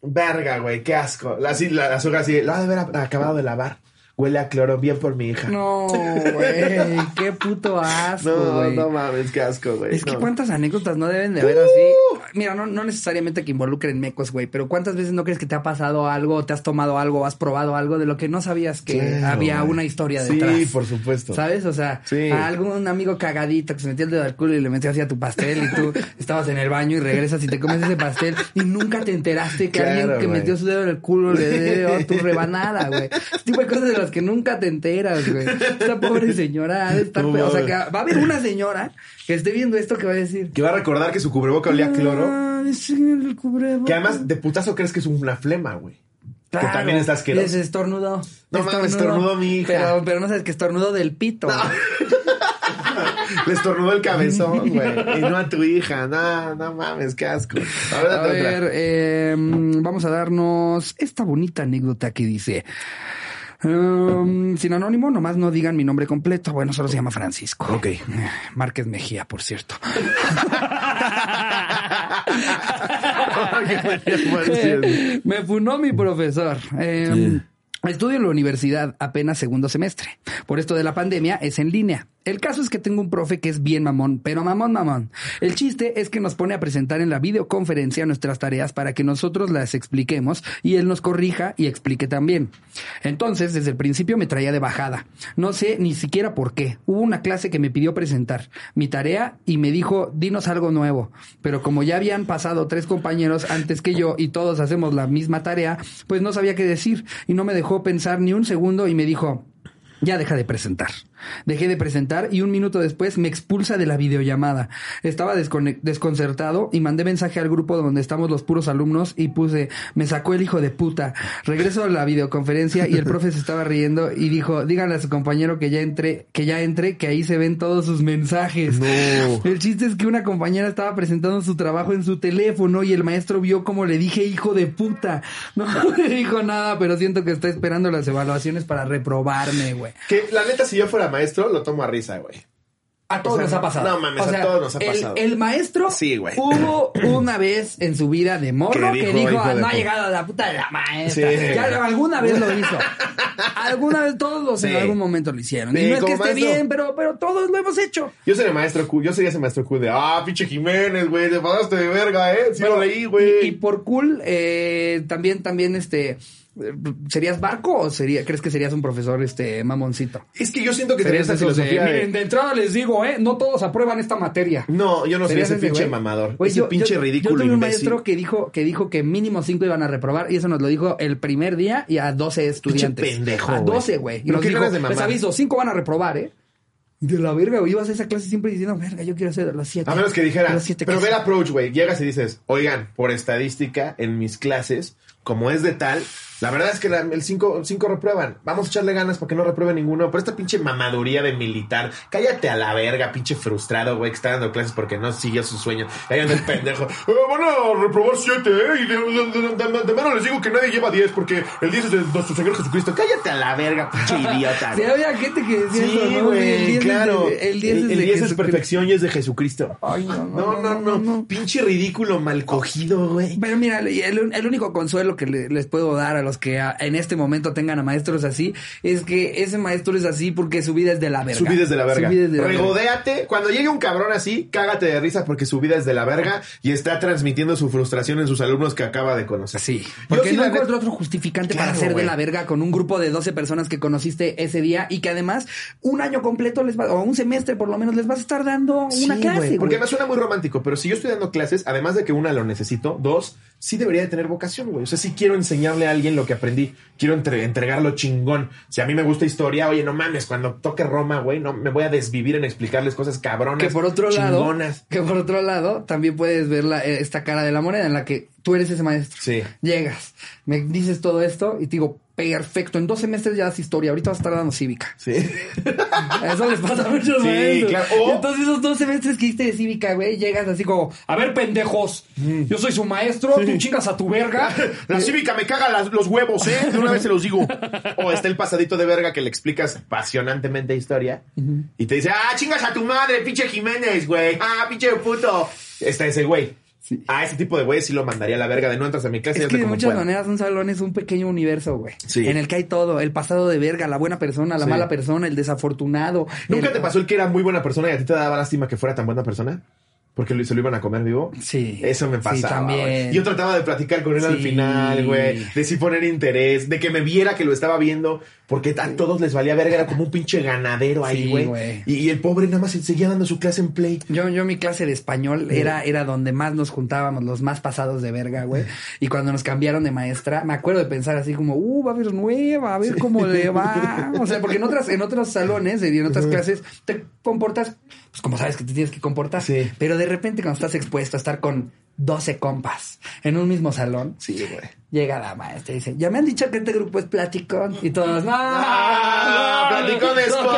Verga, güey, qué asco. La, la suegra así, lo ha de haber acabado de lavar. Huele a cloro, bien por mi hija. No, güey. Qué puto asco, no, güey. no mames, qué asco, güey. Es que no. cuántas anécdotas no deben de haber así. Mira, no, no necesariamente que involucren mecos, güey, pero cuántas veces no crees que te ha pasado algo, te has tomado algo, has probado algo de lo que no sabías que Claro, había güey. una historia Sí, detrás. por supuesto. ¿Sabes? O sea, Sí. a algún amigo cagadito que se metió el dedo al culo y le metió así a tu pastel y tú estabas en el baño y regresas y te comes ese pastel y nunca te enteraste que Claro, alguien que güey. metió su dedo en el culo le dio tu rebanada, güey. Tipo de cosas de las que nunca te enteras, güey. Esta pobre señora ha de estar... No, pe- o sea, que va a haber una señora que esté viendo esto que va a decir... Que va a recordar que su cubreboca olía a cloro. Sí, el cubrebocas. Que además de putazo crees que es una flema, güey. Claro, que también está asqueroso. Les estornudó. No mames, estornudó mi hija. Pero, pero no sabes que estornudó del pito. Le estornudó el cabezón, güey. Y no a tu hija. No, no mames, qué asco. A ver, A ver, eh, vamos a darnos esta bonita anécdota que dice. Um, sin anónimo, nomás no digan mi nombre completo. Bueno, solo se llama Francisco. Ok. Eh, Márquez Mejía, por cierto. Me funó mi profesor. Eh, Estudio en la universidad, apenas segundo semestre. Por esto de la pandemia es en línea. El caso es que tengo un profe que es bien mamón, pero mamón, mamón. El chiste es que nos pone a presentar en la videoconferencia nuestras tareas para que nosotros las expliquemos y él nos corrija y explique también. Entonces, desde el principio me traía de bajada. No sé ni siquiera por qué. Hubo una clase que me pidió presentar mi tarea y me dijo, dinos algo nuevo. Pero como ya habían pasado tres compañeros antes que yo y todos hacemos la misma tarea, pues no sabía qué decir y no me dejó pensar ni un segundo y me dijo, ya deja de presentar. Dejé de presentar y un minuto después me expulsa de la videollamada. Estaba desconcertado y mandé mensaje al grupo donde estamos los puros alumnos y puse, me sacó el hijo de puta. Regreso a la videoconferencia y el profe se estaba riendo y dijo, díganle a su compañero que ya entre, que ya entre, que ahí se ven todos sus mensajes. No. El chiste es que una compañera estaba presentando su trabajo en su teléfono y el maestro vio como le dije hijo de puta. No me dijo nada, pero siento que está esperando las evaluaciones para reprobarme, güey. Que la neta, si yo fuera maestro, lo tomo a risa, güey. A todos O sea, nos ha pasado. no mames, O sea, a todos nos ha pasado. El, maestro Sí, güey. hubo una vez en su vida de morro Que que dijo, "Ah, no ha pu-". llegado a la puta de la maestra. Sí. Ya alguna vez lo hizo. alguna vez todos en Sí. algún momento lo hicieron. Y no es que esté bien, pero, pero todos lo hemos hecho. Yo sería maestro cool, yo sería ese maestro cool de, ah, pinche Jiménez, güey, te pasaste de verga, eh. Sí lo leí, Y, y güey. por cool, eh, también, también, este, ¿serías barco o sería, crees que serías un profesor, este, mamoncito? Es que yo siento que Serías esa filosofía de... miren, de entrada les digo, eh, no todos aprueban esta materia. No, yo no soy Serías ese ese pinche güey. mamador. Güey, ese yo- pinche yo- ridículo Yo tuve un imbécil. maestro que dijo, que dijo que mínimo cinco iban a reprobar y eso nos lo dijo el primer día y a 12 estudiantes. pendejo, A güey. 12, güey. Y Pero nos qué dijo, de les mamar. aviso, cinco van a reprobar, ¿eh? Y De la verga, güey. Ibas a esa clase siempre diciendo, verga, yo quiero hacer las siete. A menos que dijera, las siete pero ve clases". el approach, güey. Llegas y dices, oigan, por estadística, en mis clases, como es de tal, la verdad es que la- el 5 cinco reprueban. Vamos a echarle ganas para que no repruebe ninguno. Pero esta pinche mamaduría de militar, cállate a la verga, pinche frustrado, güey, que está dando clases porque no siguió su sueño. Ahí anda el pendejo. "Eh, van a reprobar 7, ¿eh? Y de, de- de- de- de menos les digo que nadie lleva 10 porque el 10 es de nuestro Señor Jesucristo. Cállate a la verga, pinche idiota. Sí, había gente que decía Sí, eso, ¿no? güey, El 10 es claro. de- El 10 es, el de 10 es perfección y es de Jesucristo. Ay, no, No, no, no, Pinche ridículo mal cogido, güey. Pero mira, el, el único consuelo que le- les puedo dar a los que a- en este momento tengan a maestros así es que ese maestro es así porque su vida es de la verga. Su vida es de la verga. Su vida es de la verga. Regodéate. Cuando llegue un cabrón así, cágate de risa porque su vida es de la verga y está transmitiendo su frustración en sus alumnos que acaba de conocer. Sí, Yo porque sí, no encuentro otro justificante Claro, para hacer güey. de la verga con un grupo de 12 personas que conociste ese día y que además un año completo les va, o un semestre por lo menos les vas a estar dando una clase, Porque güey. me suena muy romántico, pero si yo estoy dando clases, además de que una lo necesito, dos, sí debería de tener vocación, güey. O sea, sí quiero enseñarle a alguien lo que aprendí. Quiero entre- entregarlo chingón. Si a mí me gusta historia, oye, no mames, cuando toque Roma, güey, no me voy a desvivir en explicarles cosas cabronas. Que por otro lado, chingonas. que por otro lado, también puedes ver la- eh, esta cara de la moneda en la que tú eres ese maestro. Sí. Llegas, me dices todo esto y te digo, perfecto, en dos semestres ya das historia, ahorita vas a estar dando cívica. Sí. Eso les pasa a muchos Sí, maestros. claro. Entonces esos dos semestres que diste de cívica, güey, llegas así como, a ver, pendejos, yo soy su maestro, tú chingas a tu verga. La cívica me caga las- los huevos, ¿eh? De una vez se los digo. O está el pasadito de verga que le explicas apasionantemente historia y te dice, ah, chingas a tu madre, pinche Jiménez, güey. Ah, pinche puto. Está ese güey. Sí. A ese tipo de güey sí lo mandaría a la verga de no entras a mi clase y Es que de muchas puedas". maneras un salón es un pequeño universo, güey. Sí. En el que hay todo, el pasado de verga, la buena persona, la Sí. mala persona, el desafortunado. ¿Nunca el- te pasó el que era muy buena persona y a ti te daba lástima que fuera tan buena persona? Porque se lo iban a comer vivo. Sí. Eso me Sí, pasaba. también. Yo trataba de platicar con él al Sí. final, güey. De sí poner interés, de que me viera que lo estaba viendo. Porque a todos les valía verga, era como un pinche ganadero ahí, Sí, güey. güey. y, y el pobre nada más seguía dando su clase en play. Yo, yo mi clase de español era, era donde más nos juntábamos, los más pasados de verga, güey. Y cuando nos cambiaron de maestra, me acuerdo de pensar así como, uh, va a haber nueva, a ver cómo le va. O sea, porque en otras, en otros salones y en otras clases te comportas, pues como sabes que te tienes que comportar. Sí. Pero de repente cuando estás expuesto a estar con 12 compas en un mismo salón, Sí, güey. llega la maestra y dice, ya me han dicho que este grupo es platicón. Y todos, no, Ah, platicón es poco.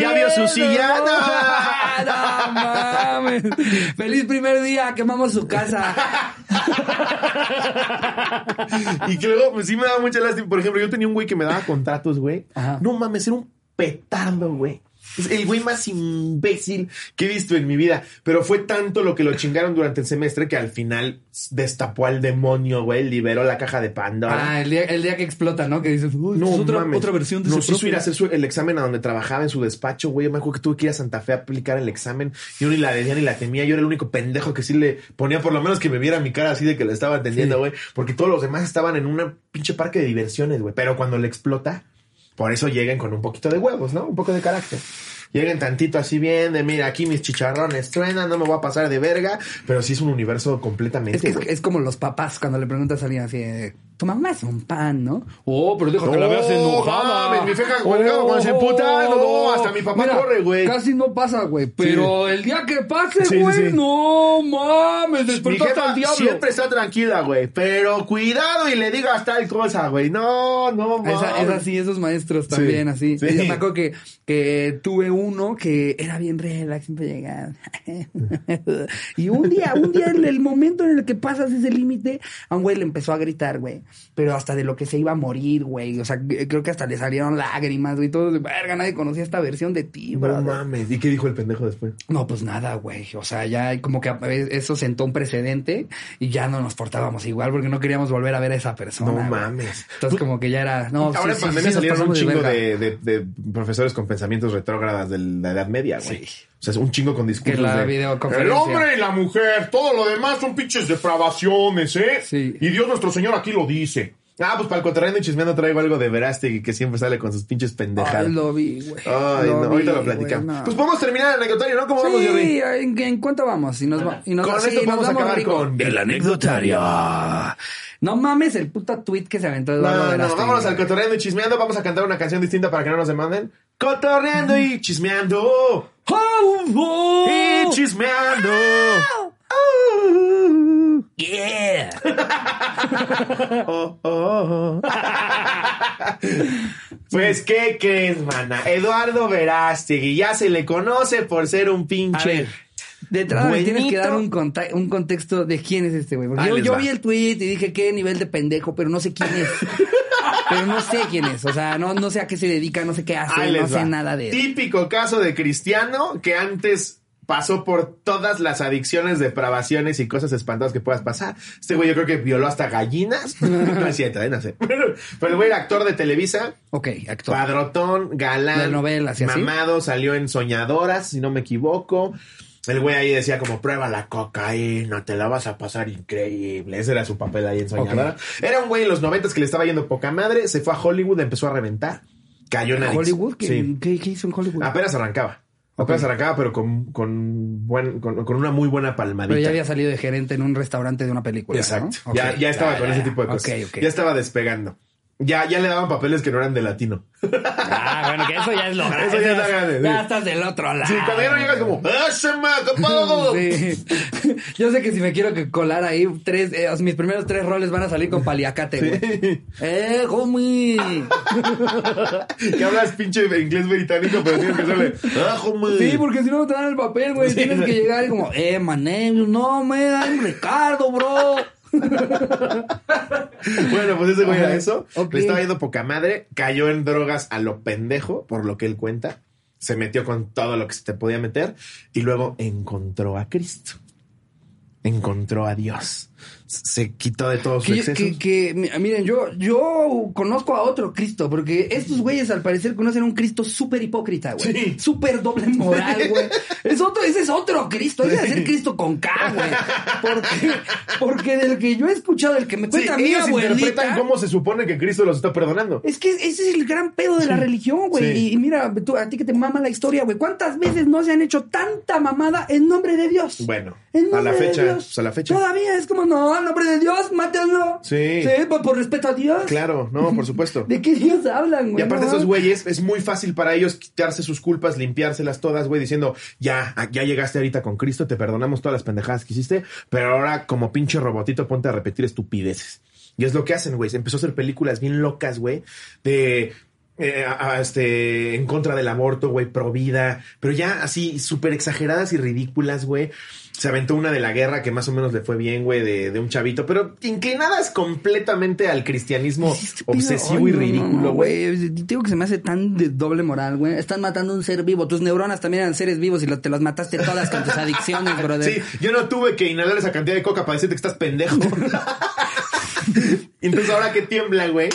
Ya vio su silla, no. no mames. Feliz primer día, quemamos su casa. y que luego, pues sí me daba mucha lástima. Por ejemplo, yo tenía un güey que me daba contratos, güey. Ajá. No mames, era un petardo, güey. Es el güey más imbécil que he visto en mi vida. Pero fue tanto lo que lo chingaron durante el semestre que al final destapó al demonio, güey. Liberó la caja de Pandora. Ah, el día, el día que explota, ¿no? Que dices, uy, No, es otra, mames. otra versión de Nos hizo ir a hacer su- el examen a donde trabajaba en su despacho, güey. Yo me acuerdo que tuve que ir a Santa Fe a aplicar el examen. Yo ni la debía ni la temía. Yo era el único pendejo que sí le ponía por lo menos que me viera mi cara así de que lo estaba atendiendo, Sí. güey. Porque todos los demás estaban en un pinche parque de diversiones, güey. Pero cuando le explota, por eso llegan con un poquito de huevos, ¿no? Un poco de carácter. Lleguen tantito así bien, de mira, aquí mis chicharrones truenan, no me voy a pasar de verga, pero sí es un universo completamente. Es que es, como los papás cuando le preguntas a alguien así, tu mamá es un pan, ¿no? Oh, pero deja No, que la veas enojada. mames, mi feja colgado con ese puta, no, hasta mi papá corre, güey. Casi no pasa, güey. Pero el día que pase, Sí, sí, güey, sí. no mames, Mi despertaste jefa al diablo. siempre está tranquila, güey. Pero cuidado y le digas tal cosa, güey. No, no, mames. Esa, es así, esos maestros también, así. sí. Yo me acuerdo que, que tuve uno que era bien relax, siempre llegaba. y un día, un día, en el momento en el que pasas ese límite, a un güey le empezó a gritar, güey. Pero hasta de lo que se iba a morir, güey. O sea, creo que hasta le salieron lágrimas, güey. Todo, verga, nadie conocía esta versión de ti, No brother. mames. ¿Y qué dijo el pendejo después? No, pues nada, güey. O sea, ya como que eso sentó un precedente y ya no nos portábamos igual porque no queríamos volver a ver a esa persona. No güey. mames. Entonces como que ya era... No, Ahora sí, en pandemia sí, salieron un chingo de, de- de profesores con pensamientos retrógradas de la Edad Media, güey. Sí. O sea, es un chingo con discursos Que la de... videoconferencia. El hombre y la mujer, todo lo demás son pinches depravaciones, ¿eh? Sí. Y Dios nuestro Señor aquí lo dice. Ah, pues para el cotorreando y chismeando traigo algo de Verástegui que siempre sale con sus pinches pendejadas. Ay, lo vi, güey. Ay, Lo no, vi, ahorita lo platicamos. no. Pues podemos terminar el anecdotario, ¿no? ¿Cómo vamos, Jerry? Sí, ¿en, en cuánto vamos? Y nos, va- y nos Con sí, esto vamos acabar rico. con el anecdotario. No mames el puta tweet que se aventó No, Eduardo no, Verástegui. vámonos al cotorreando y chismeando. Vamos a cantar una canción distinta para que no nos demanden. Cotorreando y chismeando. Oh, oh. Y chismeando. Yeah. Oh, oh, oh. pues, ¿qué crees, mana? Eduardo Verástegui ya se le conoce por ser un A pinche. De entrada me tienes que dar un, conta- un contexto de quién es este güey. Porque Ahí yo, vi el tweet y dije qué nivel de pendejo, pero no sé quién es. pero no sé quién es. O sea, no, no sé a qué se dedica, no sé qué hace, Ahí no sé va. nada de él. Típico caso de cristiano que antes pasó por todas las adicciones, depravaciones y cosas espantosas que puedas pasar. Este güey yo creo que violó hasta gallinas. no es cierto, ¿eh? no sé. Pero, pero el güey era actor de Televisa, Ok, actor. padrotón, galán, De novelas y así. mamado, salió en Soñadoras, si no me equivoco. El güey ahí decía como, prueba la cocaína, te la vas a pasar increíble. Ese era su papel ahí en Soñadora. Era un güey en los noventas que le estaba yendo poca madre, se fue a Hollywood, empezó a reventar. Cayó en. ¿Hollywood? ¿Qué, Sí. ¿qué, qué hizo en Hollywood? Apenas arrancaba. Apenas arrancaba, pero con, con, buen, con, con una muy buena palmadita. Pero ya había salido de gerente en un restaurante de una película. Exacto. ¿no? Ya, ya estaba Ya, con ya, ese tipo de cosas. Ya estaba despegando. Ya, ya le daban papeles que no eran de latino. Ah, bueno, que eso ya es lo Eso ya está grande, Ya sí. estás del otro lado. Sí, cuando ya no llegas como, ¡Ah, se me acabó! Sí. Yo sé que si me quiero que colar ahí, tres, eh, mis primeros tres roles van a salir con paliacate, güey. ¡Eh, homie! que hablas pinche inglés británico, pero tienes que hacerle, ¡Ah, homie! Sí, porque si no no te dan el papel, güey. Sí. Tienes que llegar y como, eh, my name, is- no, me I'm Ricardo, bro. Bueno, pues ese güey era eso. Le estaba yendo poca madre. Cayó en drogas a lo pendejo, por lo que él cuenta. Se metió con todo lo que se te podía meter. Y luego encontró a Cristo. Encontró a Dios. Se quitó de todos sus Que, excesos. que, que, mi- miren, yo, yo conozco a otro Cristo, porque estos güeyes al parecer conocen a un Cristo súper hipócrita, güey. Sí. Súper doble moral, güey. Es otro, ese es otro Cristo, ese debe ser Cristo con K, güey. Porque, porque del que yo he escuchado, el que me Sí, cuenta mi ellos interpretan cómo se supone que Cristo los está perdonando. Es que ese es el gran pedo de la religión, güey. Sí. Y, y mira, tú, a ti que te mama la historia, güey. ¿Cuántas veces no se han hecho tanta mamada en nombre de Dios? Bueno, En a la fecha, pues a la fecha. Todavía es como, no, en nombre de Dios, mátenlo. Sí. Sí, por, por respeto a Dios. Claro, no, por supuesto. ¿De qué Dios hablan, güey? Y aparte No. esos güeyes, es muy fácil para ellos quitarse sus culpas, limpiárselas todas, güey, diciendo, ya, ya llegaste ahorita con Cristo, te perdonamos todas las pendejadas que hiciste, pero ahora como pinche robotito ponte a repetir estupideces. Y es lo que hacen, güey. Se empezó a hacer películas bien locas, güey, de... eh, a- a, este, en contra del aborto, güey, pro vida, pero ya así súper exageradas y ridículas, güey. Se aventó una de la guerra que más o menos le fue bien, güey, de, de un chavito, pero inclinadas completamente al cristianismo Sí, obsesivo y no, no, ridículo, no, güey. Te digo que se me hace tan de doble moral, güey. Están matando a un ser vivo. Tus neuronas también eran seres vivos y lo- te los mataste todas con tus adicciones, brother. Sí, yo no tuve que inhalar esa cantidad de coca para decirte que estás pendejo. Entonces ahora que tiembla, güey,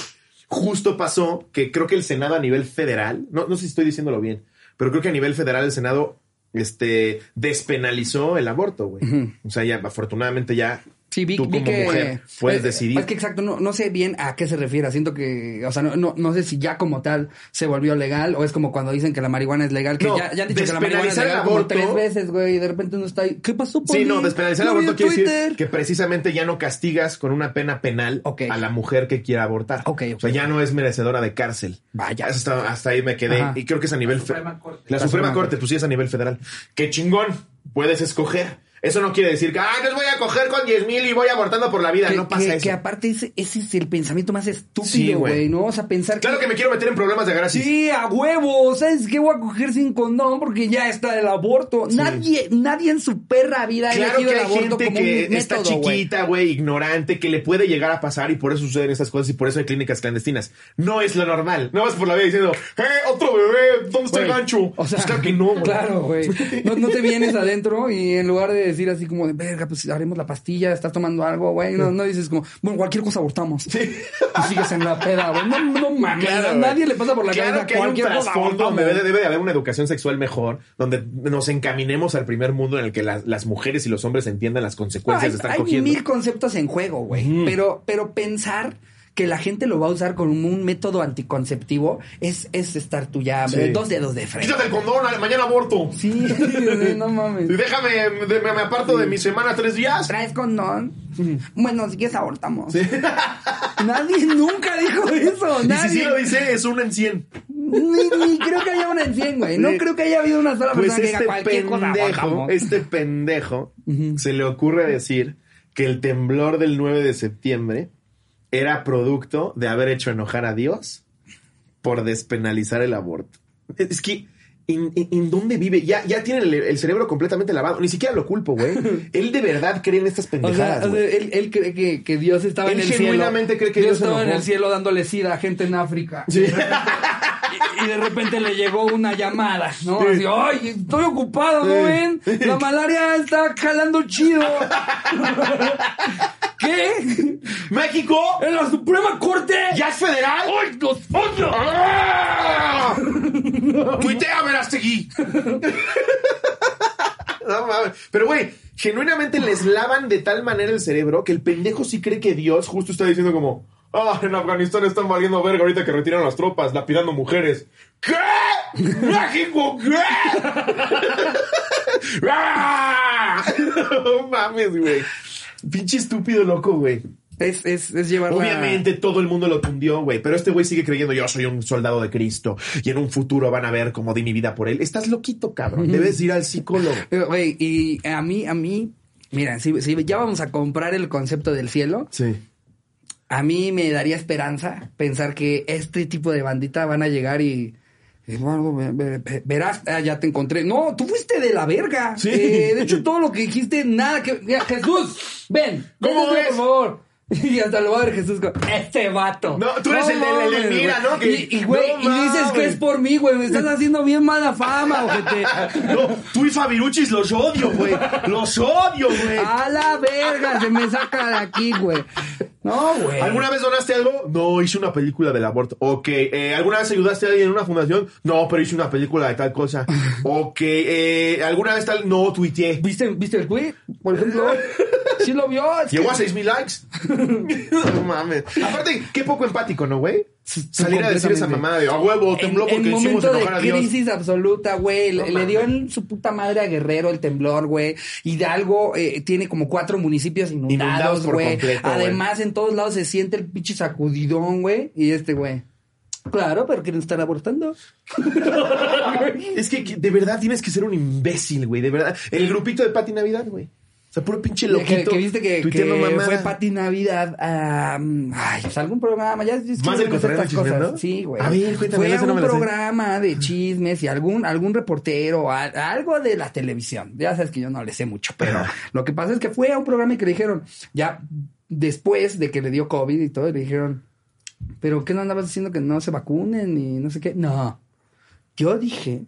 justo pasó que creo que el Senado a nivel federal, no, no sé si estoy diciéndolo bien, pero creo que a nivel federal el Senado este despenalizó el aborto, güey. O sea, ya afortunadamente ya Sí, vi, tú vi como que mujer puedes eh, decidir. Es que exacto, no, no sé bien a qué se refiere. Siento que, o sea, no, no, no sé si ya como tal se volvió legal o es como cuando dicen que la marihuana es legal, que No, ya, ya han dicho que la marihuana es despenalizar legal el como aborto- tres veces, güey, y de repente uno está ahí. ¿Qué pasó, Sí, Poli? no, despenalizar el aborto quiere decir que precisamente ya no castigas con una pena penal a la mujer que quiera abortar. Ok, ok. O sea, ya no es merecedora de cárcel. Vaya. Hasta, hasta ahí me quedé. Ajá. Y creo que es a nivel... fe- Suprema Corte. La, La Suprema Suprema Corte, pues sí es a nivel federal. ¡Qué chingón! Puedes escoger. Eso no quiere decir que, ah, no voy a coger con 10 mil y voy abortando por la vida. Que, no pasa que- eso. que aparte ese, ese es el pensamiento más estúpido, güey. ¿no? O sea, pensar Claro que me quiero meter en problemas de gracia. Sí, a huevo. ¿Sabes qué? Voy a coger sin condón porque ya está el aborto. Nadie, nadie en su perra vida ha Claro elegido que el hay aborto gente como que un está método, chiquita, güey, ignorante, que le puede llegar a pasar y por eso suceden estas cosas y por eso hay clínicas clandestinas. No es lo normal. No vas por la vida diciendo, ¡eh, otro bebé! ¿Dónde está el gancho? O sea, Pues claro que no, güey. Claro, güey. No, no te vienes adentro y en lugar de decir así como de verga, pues haremos la pastilla, estás tomando algo, güey. No, no dices como, bueno, cualquier cosa abortamos. Y sigues en la peda, güey. No, no mames. Claro, a nadie le pasa por la Claro cabeza que hay un cualquier cosa abortamos. debe, debe de haber una educación sexual mejor, donde nos encaminemos al primer mundo en el que las, las mujeres y los hombres entiendan las No, consecuencias hay, de estar hay cogiendo. mil conceptos en juego, güey. Pero, pero pensar que la gente lo va a usar como un método anticonceptivo es, es estar tú ya Sí. dos dedos de frente. Quítate el condón, mañana aborto. Sí, no mames. Déjame, de- me, aparto de mi semana tres días. ¿Traes condón? Bueno, si quieres abortamos. Nadie nunca dijo eso. Y si Nadie. sí lo dice, es una en 100. Ni, ni creo que haya una en 100, güey. No creo que haya habido una sola Pues persona que diga este cualquier cosa pendejo, abortamos. este pendejo, se le ocurre decir que el temblor del 9 de septiembre era producto de haber hecho enojar a Dios por despenalizar el aborto. Es que, ¿en, en- en dónde vive? Ya, ya tiene el, el cerebro completamente lavado. Ni siquiera lo culpo, güey. Él de verdad cree en estas O sea, pendejadas, o sea, güey. él, él cree que, que Dios estaba Él en el cielo. genuinamente cree que Dios se estaba en el cielo dándole sida a gente en África. Sí. Y, de repente le llegó una llamada, ¿no? Sí. Así, ¡ay, estoy ocupado, ¿no ven? La malaria está jalando chido. ¿Qué? ¡México! ¿En la Suprema Corte? ¡Ya es federal! ¡Ay, los odio! ¡Tuitea, Verástegui! No mames. Pero, güey, genuinamente les lavan de tal manera el cerebro que el pendejo sí cree que Dios justo está diciendo como... Ah, en Afganistán están valiendo verga ahorita que retiran las tropas, lapidando mujeres. ¿Qué? ¿México qué? ¡Ah! No mames, güey. Pinche estúpido loco, güey. Es, es, es llevarla... Obviamente todo el mundo lo tundió, güey, pero este güey sigue creyendo yo soy un soldado de Cristo y en un futuro van a ver cómo di mi vida por él. Estás loquito, cabrón. Debes ir al psicólogo. Pero, Güey, y a mí, a mí... Mira, si, si ya vamos a comprar el concepto del cielo, Sí. a mí me daría esperanza pensar que este tipo de bandita van a llegar y... Ve- ve- verás, ah, ya te encontré. No, tú fuiste de la verga. Sí. Eh, de hecho, todo lo que dijiste, nada que. Mira, Jesús, ven. ¿Cómo ves? por favor. Y hasta lo va a ver Jesús con este vato. No, tú eres el del- el mames, mira. ¿no? Que- Y, y, güey, no y dices que es por mí, güey. Me estás haciendo bien mala fama, ojete. No, tú y Fabiruchis los odio, güey. Los odio, güey. A la verga, se me saca de aquí, güey. No, güey. ¿Alguna vez donaste algo? No, hice una película del aborto. Ok. eh, ¿Alguna vez ayudaste a alguien en una fundación? No, pero hice una película de tal cosa. Ok. eh, ¿Alguna vez tal? No, tuiteé. ¿Viste, ¿Viste el tweet? Por ejemplo. ¿Sí lo vio? Que- Llegó a 6000 likes. no mames. Aparte, qué poco empático, ¿no, güey? Salir a decir esa mamada de a huevo, tembló porque en hicimos momento enojar a de Dios. crisis absoluta, güey. No le, le dio en su puta madre a Guerrero el temblor, güey. Hidalgo eh, tiene como cuatro municipios Inundados inundados, por güey. completo, güey. Además, en todos lados se siente el pinche sacudidón, güey. Y este, güey. Claro, pero quieren estar abortando. Es que, que de verdad tienes que ser un imbécil, güey. De verdad. El grupito de Pati Navidad, güey. O sea, puro pinche loquito. que, que viste que, fue Pati Navidad a ay, pues algún programa, ya es que ¿Más del no estas chismeando? cosas. Sí, güey. A ver, cuéntame, Fue a no un sé. programa de chismes y algún algún reportero, a- algo de la televisión. Ya sabes que yo no le sé mucho, pero lo que pasa es que fue a un programa y que le dijeron, ya después de que le dio COVID y todo, le dijeron, "¿Pero qué no andabas diciendo que no se vacunen y no sé qué?" No. Yo dije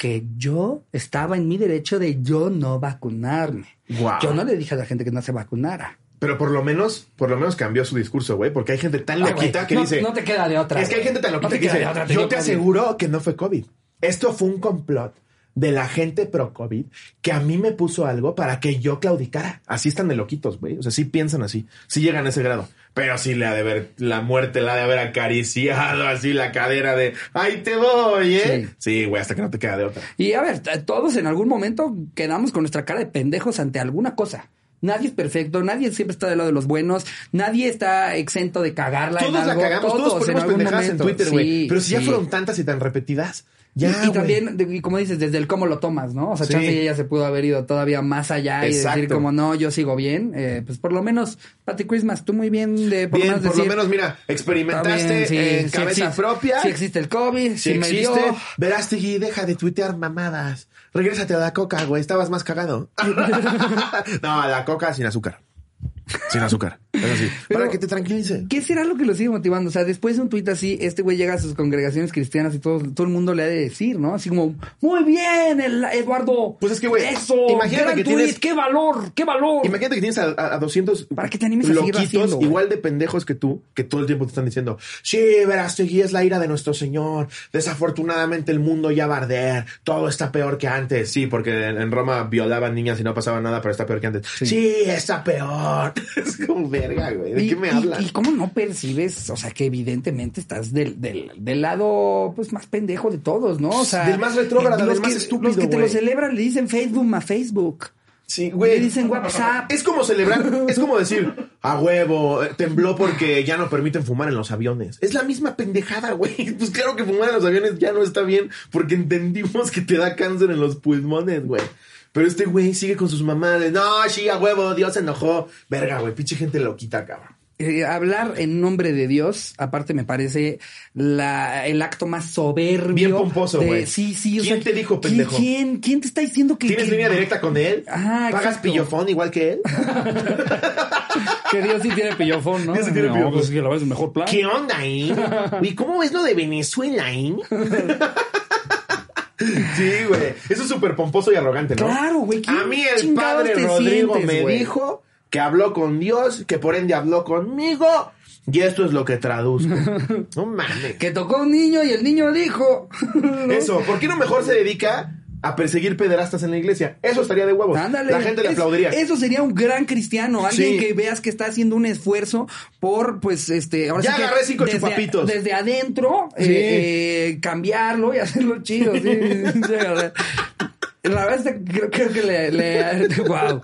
que yo estaba en mi derecho de yo no vacunarme. Guau. Yo no le dije a la gente que no se vacunara. Pero por lo menos, por lo menos cambió su discurso, güey. Porque hay gente tan loquita que no, dice. No te queda de otra. Es que hay gente tan loquita que dice. otra, Yo te COVID". aseguro que no fue COVID. Esto fue un complot de la gente pro COVID que a mí me puso algo para que yo claudicara. Así están de loquitos, güey. O sea, sí piensan así. Sí llegan a ese grado. Pero sí le ha de ver, la muerte la ha de haber acariciado así la cadera de, ay, te voy, ¿eh? Sí, güey, hasta que no te queda de otra. Y a ver, todos en algún momento quedamos con nuestra cara de pendejos ante alguna cosa. Nadie es perfecto, nadie siempre está del lado de los buenos, nadie está exento de cagarla. en Todos la algo, cagamos, todos, en ponemos algún pendejadas en. Twitter, güey. Sí, Pero si ya fueron tantas y tan repetidas Ya, y, también, y como dices, desde el cómo lo tomas, ¿no? O sea, Sí. chance ella se pudo haber ido todavía más allá y decir como, no, yo sigo bien. Eh, pues por lo menos, Patty Christmas, tú muy bien de por, lo Bien, menos por lo menos, mira, "Está experimentaste bien, sí, en sí cabeza existe- propia. Sí existe el COVID, Si sí me dio. existe, Verástegui, deja de tuitear mamadas. Regrésate a la coca, güey. Estabas más cagado. no, a la coca sin azúcar. Sin azúcar. Eso sí. Pero- para que te tranquilice. ¿Qué será lo que lo sigue motivando? O sea, después de un tuit así, este güey llega a sus congregaciones cristianas y todo, todo el mundo le ha de decir, ¿no? Así como, muy bien, el- Eduardo. Pues es que, güey, Eso, imagínate que tienes- qué valor, qué valor. Imagínate que tienes a, a- a 200 Para que te animes a loquitos haciendo, igual de pendejos que tú, que todo el tiempo te están diciendo, sí, Verástegui es la ira de nuestro Señor, desafortunadamente el mundo ya va a arder, todo está peor que antes, sí, porque en, en Roma violaban niñas y no pasaba nada, pero está peor que antes, sí, está peor, es como verga, güey, ¿de Y- qué me hablas? Y, cómo no percibes, o sea, que evidentemente estás del, del, del lado, pues, más pendejo de todos, ¿no? O sea... Del más retrógrada, los del más que- estúpido, Los que te güey. lo celebran le dicen Facebook a Facebook. Sí, Le güey. dicen WhatsApp. Es como celebrar, es como decir, a huevo, eh, tembló porque ya no permiten fumar en los aviones. Es la misma pendejada, güey. Pues claro que fumar en los aviones ya no está bien porque entendimos que te da cáncer en los pulmones, güey. Pero este güey sigue con sus de, no, sí, a huevo, Dios se enojó. Verga, güey, pinche gente loquita, cabrón. Eh, hablar en nombre de Dios, aparte me parece la, el acto más soberbio. Bien pomposo, güey. Sí, sí. o ¿Quién sea, te dijo, ¿quién- pendejo? ¿Quién, quién te está diciendo que... ¿Tienes que- línea directa con él? Ajá, ¿Pagas exacto. pillofón igual que él? Que Dios sí tiene pillofón, ¿no? Dios sí tiene No, pillofón. pues es que la verdad es el mejor plan. ¿Qué onda, eh? ¿Y cómo ves lo de Venezuela, eh? Sí, güey. Eso es súper pomposo y arrogante, ¿no? Claro, güey, ¿quién A mí el padre Rodrigo sientes, me güey? dijo que habló con Dios, que por ende habló conmigo. Y esto es lo que traduzco. No mames. Que tocó un niño y el niño dijo. Eso, ¿por qué no mejor se dedica a perseguir pederastas en la iglesia? Eso estaría de huevos. Ándale. La gente le aplaudiría. Eso sería un gran cristiano. Alguien Sí. que veas que está haciendo un esfuerzo por, pues, este. Ahora Ya sí que agarré cinco desde, chupapitos. Desde adentro, Sí. eh, eh, cambiarlo y hacerlo chido. Sí. La verdad es que creo, creo que le, le. ¡Wow!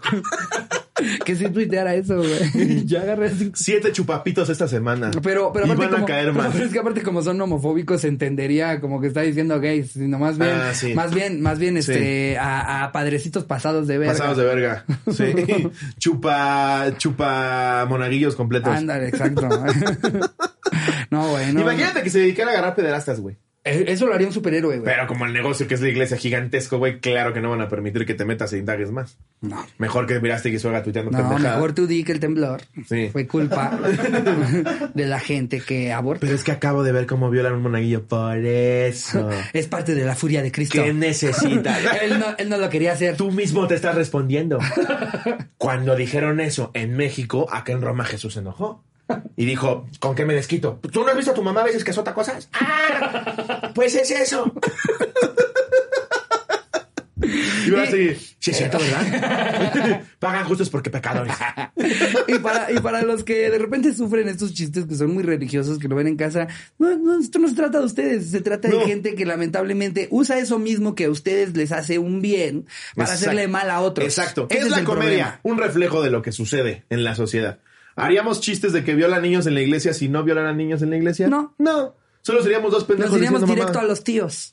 que si tuiteara eso, güey. Ya agarré cinco Siete chupapitos esta semana. Pero, pero y aparte van como, a caer más. pero es que aparte como son homofóbicos se entendería como que está diciendo gays, sino más bien, Ah, sí. más bien, más bien este a, a padrecitos pasados de verga. Pasados de verga. Sí. chupa, chupa monaguillos completos. Ándale, exacto. no, güey, no. Imagínate que se dedicara a agarrar pederastas, güey. Eh, Eso lo haría un superhéroe, güey. Pero como el negocio que es la iglesia gigantesco, güey, claro que no van a permitir que te metas e indagues más. No. Mejor que miraste que suega tuiteando No, pendejada. mejor tú di que el temblor Sí. fue culpa de la gente que aborta. Pero es que acabo de ver cómo violan un monaguillo. Por eso. Es parte de la furia de Cristo. ¿Qué necesitas? él, no, él no lo quería hacer. Tú mismo te estás respondiendo. Cuando dijeron eso en México, acá en Roma Jesús se enojó. Y dijo, ¿con qué me desquito? ¿Tú no has visto a tu mamá a veces que azota cosas? ¡Ah! Pues es eso. Y va a seguir. Sí, es cierto, ¿verdad? Pagan justos porque pecadores. y, para, y para los que de repente sufren estos chistes que son muy religiosos, que lo ven en casa, no, no, esto no se trata de ustedes, se trata No. de gente que lamentablemente usa eso mismo que a ustedes les hace un bien para Exacto. hacerle mal a otros. Exacto. ¿Qué Ese es la comedia? problema. Un reflejo de lo que sucede en la sociedad. ¿Haríamos chistes de que violan niños en la iglesia si no violan a niños en la iglesia? No. No. Solo seríamos dos pendejos Nos iríamos diciendo directo mamá. a los tíos.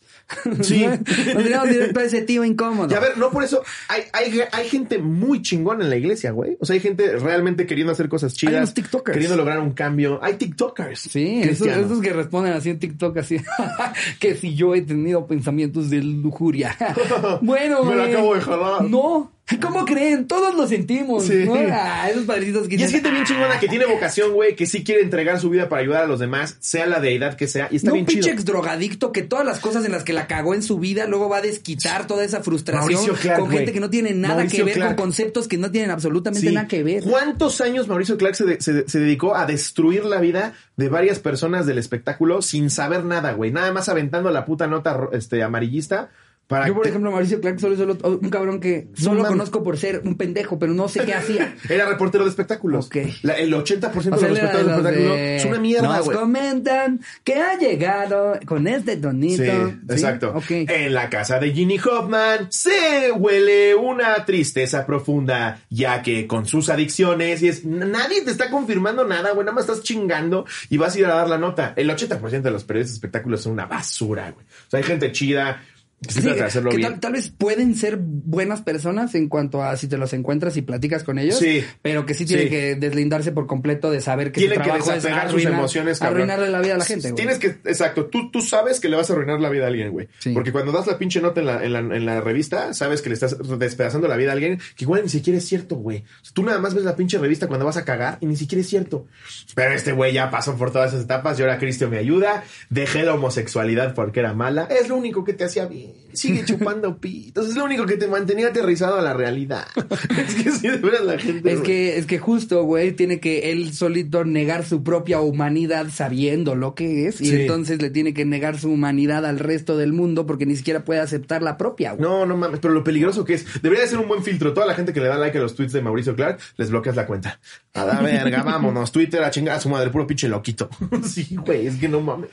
Sí. Nos iríamos directo a ese tío incómodo. Y a ver, no por eso. Hay, hay, hay gente muy chingona en la iglesia, güey. O sea, hay gente realmente queriendo hacer cosas chidas. unos TikTokers. Queriendo lograr un cambio. Hay TikTokers. Sí, esos, esos que responden así en TikTok, así, que si yo he tenido pensamientos de lujuria. bueno, Me la acabo de jalar. No, ¿cómo creen? Todos lo sentimos. Sí. ¿no? Ah, esos padrecitos que Y es gente bien "Ah". chingona que tiene vocación, güey, que sí quiere entregar su vida para ayudar a los demás, sea la deidad que sea. Y está No, bien un pinche ex drogadicto que todas las cosas en las que la cagó en su vida luego va a desquitar toda esa frustración Clark, con gente que no tiene nada Mauricio que ver, Clark. con conceptos que no tienen absolutamente Sí. nada que ver. ¿Cuántos años Mauricio Clark se, de- se- se dedicó a destruir la vida de varias personas del espectáculo sin saber nada, güey? Nada más aventando la puta nota este, amarillista Para Yo, por ejemplo, Mauricio Clark solo es solo- un cabrón que solo conozco por ser un pendejo, pero no sé qué hacía. Era reportero de espectáculos. Ok. La- el 80% O sea, de los era de reporteros de los espectáculos de, es una mierda, Nos güey. comentan que ha llegado con este tonito. Sí, ¿Sí? exacto. Ok. En la casa de Ginny Hoffman se huele una tristeza profunda, ya que con sus adicciones y es nadie te está confirmando nada, güey, nada más estás chingando y vas a ir a dar la nota. El 80% de los periodistas de espectáculos son una basura, güey. O sea, hay gente chida Sí, hacerlo que bien. tal, tal vez pueden ser buenas personas en cuanto a si te los encuentras y platicas con ellos, Sí. pero que sí tienen Sí. que deslindarse por completo de saber que Tienen su que trabajo es desapegar sus arruinar- emociones, cabrón. arruinarle la vida a la gente. güey. Tienes que, exacto, tú, tú sabes que le vas a arruinar la vida a alguien, güey. Sí. Porque cuando das la pinche nota en la, en, la, en la revista, sabes que le estás despedazando la vida a alguien que igual ni siquiera es cierto, güey. O sea, tú nada más ves la pinche revista cuando vas a cagar y ni siquiera es cierto. Pero este güey ya pasó por todas esas etapas y ahora Cristo me ayuda. Dejé la homosexualidad porque era mala. Es lo único que te hacía bien. Sigue chupando pitos. Es lo único que te mantenía aterrizado a la realidad. es que sí, de veras la gente. Es güey. que, es que justo, güey, tiene que él solito negar su propia humanidad sabiendo lo que es. Y Sí. entonces le tiene que negar su humanidad al resto del mundo porque ni siquiera puede aceptar la propia, güey. No, no mames, pero lo peligroso que es. Debería de ser un buen filtro. Toda la gente que le da like a los tweets de Mauricio Clark, les bloqueas la cuenta. A la verga, vámonos. Twitter a chingar a su madre, puro pinche loquito. sí, güey, es que no mames.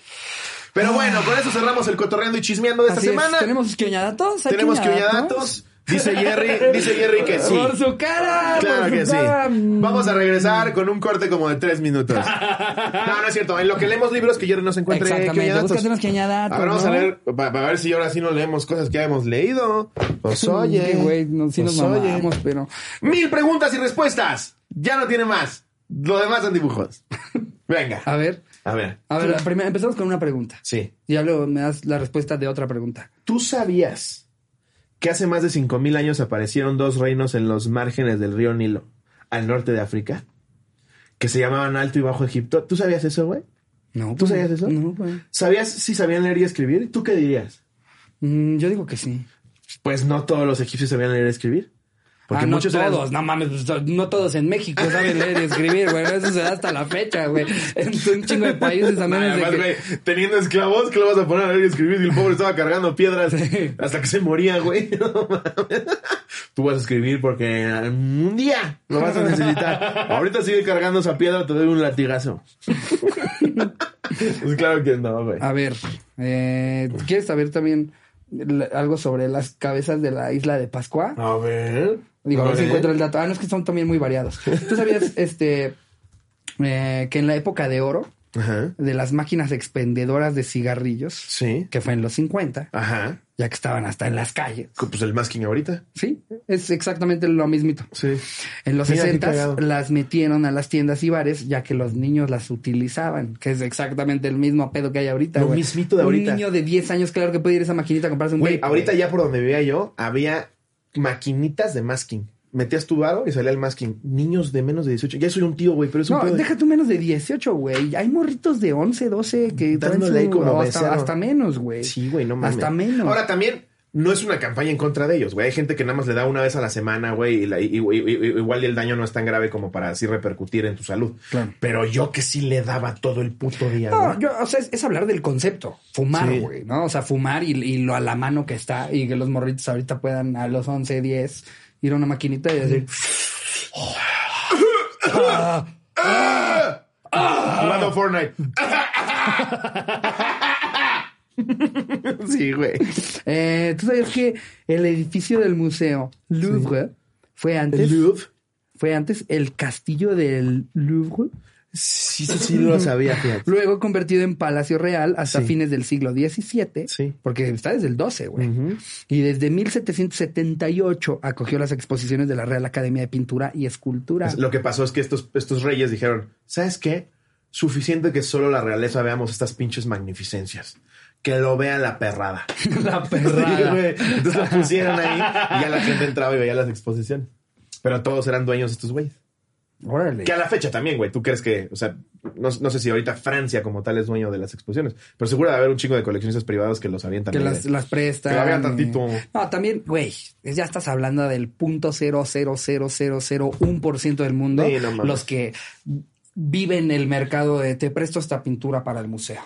Pero bueno, con eso cerramos el cotorreando y chismeando de esta Así es. semana. Tenemos quioñadatos. ¿Hay Tenemos que quioñadatos? datos. Dice Jerry, dice Jerry que sí. Por su cara. Claro por que su sí. Vamos a regresar con un corte como de tres minutos. No, no es cierto. En lo que leemos libros que Jerry no se encuentre. Exactamente, quioñadatos. búscate unos quioñadatos, A ver, vamos ¿no? a leer, para ver si ahora sí no leemos cosas que ya hemos leído. Pues oye. Güey, no, sí nos mamamos, pero... Mil preguntas y respuestas. Ya no tiene más. Lo demás son dibujos. Venga. A ver, A ver. a ver, la primera- empezamos con una pregunta. Sí. Y luego me das la respuesta de otra pregunta. ¿Tú sabías que hace más de 5.000 años aparecieron dos reinos en los márgenes del río Nilo, al norte de África? Que se llamaban Alto y Bajo Egipto. ¿Tú sabías eso, güey? No, ¿Tú sabías eso? No, pues. ¿Sabías si sabían leer y escribir? ¿Tú qué dirías? Mm, yo digo que sí. Pues no todos los egipcios sabían leer y escribir. Porque ah, no muchos eran- todos, no mames, pues, no todos en México saben leer y escribir, güey. Eso se da hasta la fecha, güey. En un chingo de países de Además, que... güey, teniendo esclavos, que lo vas a poner a leer y escribir? Y el pobre estaba cargando piedras Sí. hasta que se moría, güey. No mames. Tú vas a escribir porque un día lo vas a necesitar. Ahorita sigue cargando esa piedra, te doy un latigazo. pues claro que no, güey. A ver, eh, ¿quieres saber también algo sobre las cabezas de la isla de Pascua? A ver. Digo, a ver si encuentro el dato. Ah, no, es que son también muy variados. ¿Tú sabías, este, eh, que en la época de oro, Ajá. de las máquinas expendedoras de cigarrillos, Sí. que fue en los 50, Ajá. ya que estaban hasta en las calles. Pues el masking ahorita. Sí, es exactamente lo mismito. Sí. En los Mira, qué 60 cagado. las metieron a las tiendas y bares ya que los niños las utilizaban, que es exactamente el mismo pedo que hay ahorita, Lo mismito de ahorita. Un niño de 10 años, claro que puede ir a esa maquinita a comprarse un Güey, ahorita ya por donde vivía yo, había maquinitas de masking. Metías tu varo y salía el masking. Niños de menos de 18. Ya soy un tío, güey, pero es un No, pedo de- deja tú menos de 18, güey. Hay morritos de 11, 12 que traen Dándole ahí su- como hasta, menos, güey. Sí, güey, no mames. Hasta menos. Ahora también no es una campaña en contra de ellos, güey. Hay gente que nada más le da una vez a la semana, güey, y, la- y- y- y- y- igual y el daño no es tan grave como para así repercutir en tu salud. Claro. Pero yo que sí le daba todo el puto día, No, güey. yo, o sea, es, es hablar del concepto. Fumar, Sí. güey, ¿no? O sea, fumar y, y lo a la mano que está y que los morritos ahorita puedan a los 11, 10 ir a una maquinita y decir... Jugando Fortnite. sí, güey. Eh, ¿Tú sabías que el edificio del museo Louvre fue antes... El Louvre. Fue antes el castillo del Louvre, Sí, sí, sí, lo sabía, fíjate. luego convertido en Palacio Real hasta Sí. fines del siglo XVII, Sí. porque está desde el 12, güey. Y desde 1778 acogió las exposiciones de la Real Academia de Pintura y Escultura. Lo que pasó es que estos, estos reyes dijeron, ¿sabes qué? Suficiente que solo la realeza veamos estas pinches magnificencias. Que lo vea la perrada. La Sí, güey. Entonces lo pusieron ahí y ya la gente entraba y veía las exposiciones. Pero todos eran dueños de estos güeyes. Órale. Que a la fecha también, güey. ¿Tú crees que, o sea, no, no sé si ahorita Francia como tal es dueño de las exposiciones, pero seguro de haber un chingo de coleccionistas privados que los avientan. Que las, de- las prestan. Que la vean tantito. No, también, güey, ya estás hablando del punto cero cero cero cero cero un por ciento del mundo. Sí, no mames. los que viven el mercado de te presto esta pintura para el museo.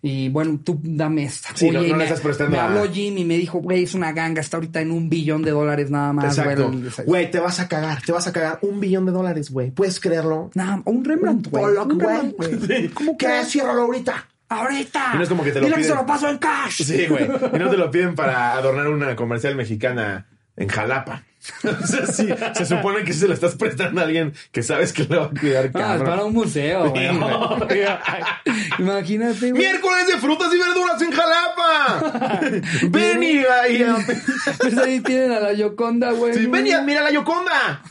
Y bueno, tú dame esta. Sí, no- no y le me, estás prestando me habló Jim y me dijo, güey, es una ganga, está ahorita en un billón de dólares nada más, Exacto. güey. te vas a cagar, te vas a cagar un billón de dólares, güey. ¿Puedes creerlo? Nah, un Rembrandt, güey. Un güey. Rembrandt, güey. Sí. ¿Qué? Ciérralo ahorita. ¡Ahorita! Y no es como que te lo Dile que se lo paso en cash. Sí, güey. Y no te lo piden para adornar una comercial mexicana en Jalapa. O sea, sí, se supone que se lo estás prestando a alguien que sabes que lo va a cuidar, Ah, es para un museo, güey. No. Imagínate, güey. Miércoles de frutas y verduras en Jalapa. ven y ahí. Pues ahí tienen a la Yoconda, güey. Sí, ven y mira la Yoconda.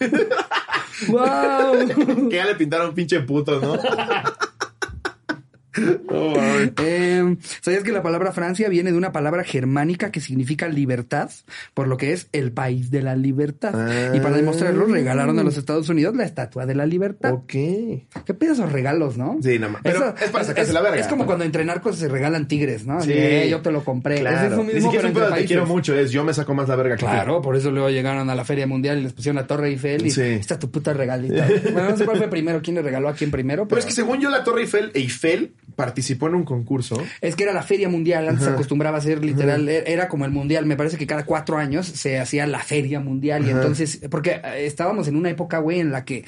¡Wow! que ya le pintaron pinche puto, ¿no? Mames. Eh, ¿Sabías que la palabra Francia viene de una palabra germánica que significa libertad? Por lo que es el país de la libertad. Ah. Y para demostrarlo, regalaron a los Estados Unidos la estatua de la libertad. ok. ¿Qué pedos esos regalos, no? Sí, no pero es para sacarse la verga. Es como cuando entre narcos se regalan tigres, ¿no? Sí. Eh, yo te lo compré. Claro. Es eso Ni mismo, siquiera pero es un te quiero mucho, es yo me saco más la verga que tú. Claro, por eso luego llegaron a la Feria Mundial y les pusieron la Torre Eiffel y Sí. esta es tu puta regalita. bueno, no sé cuál fue primero, quién le regaló a quién primero, pero, Pero es que según yo, la Torre Eiffel, Eiffel participó en un concurso. es que era la Feria Mundial, antes se acostumbraba a ser literal, era como el Mundial, me parece que cada cuatro años se hacía la Feria Mundial y entonces, porque eh, estábamos en una época, güey, en la que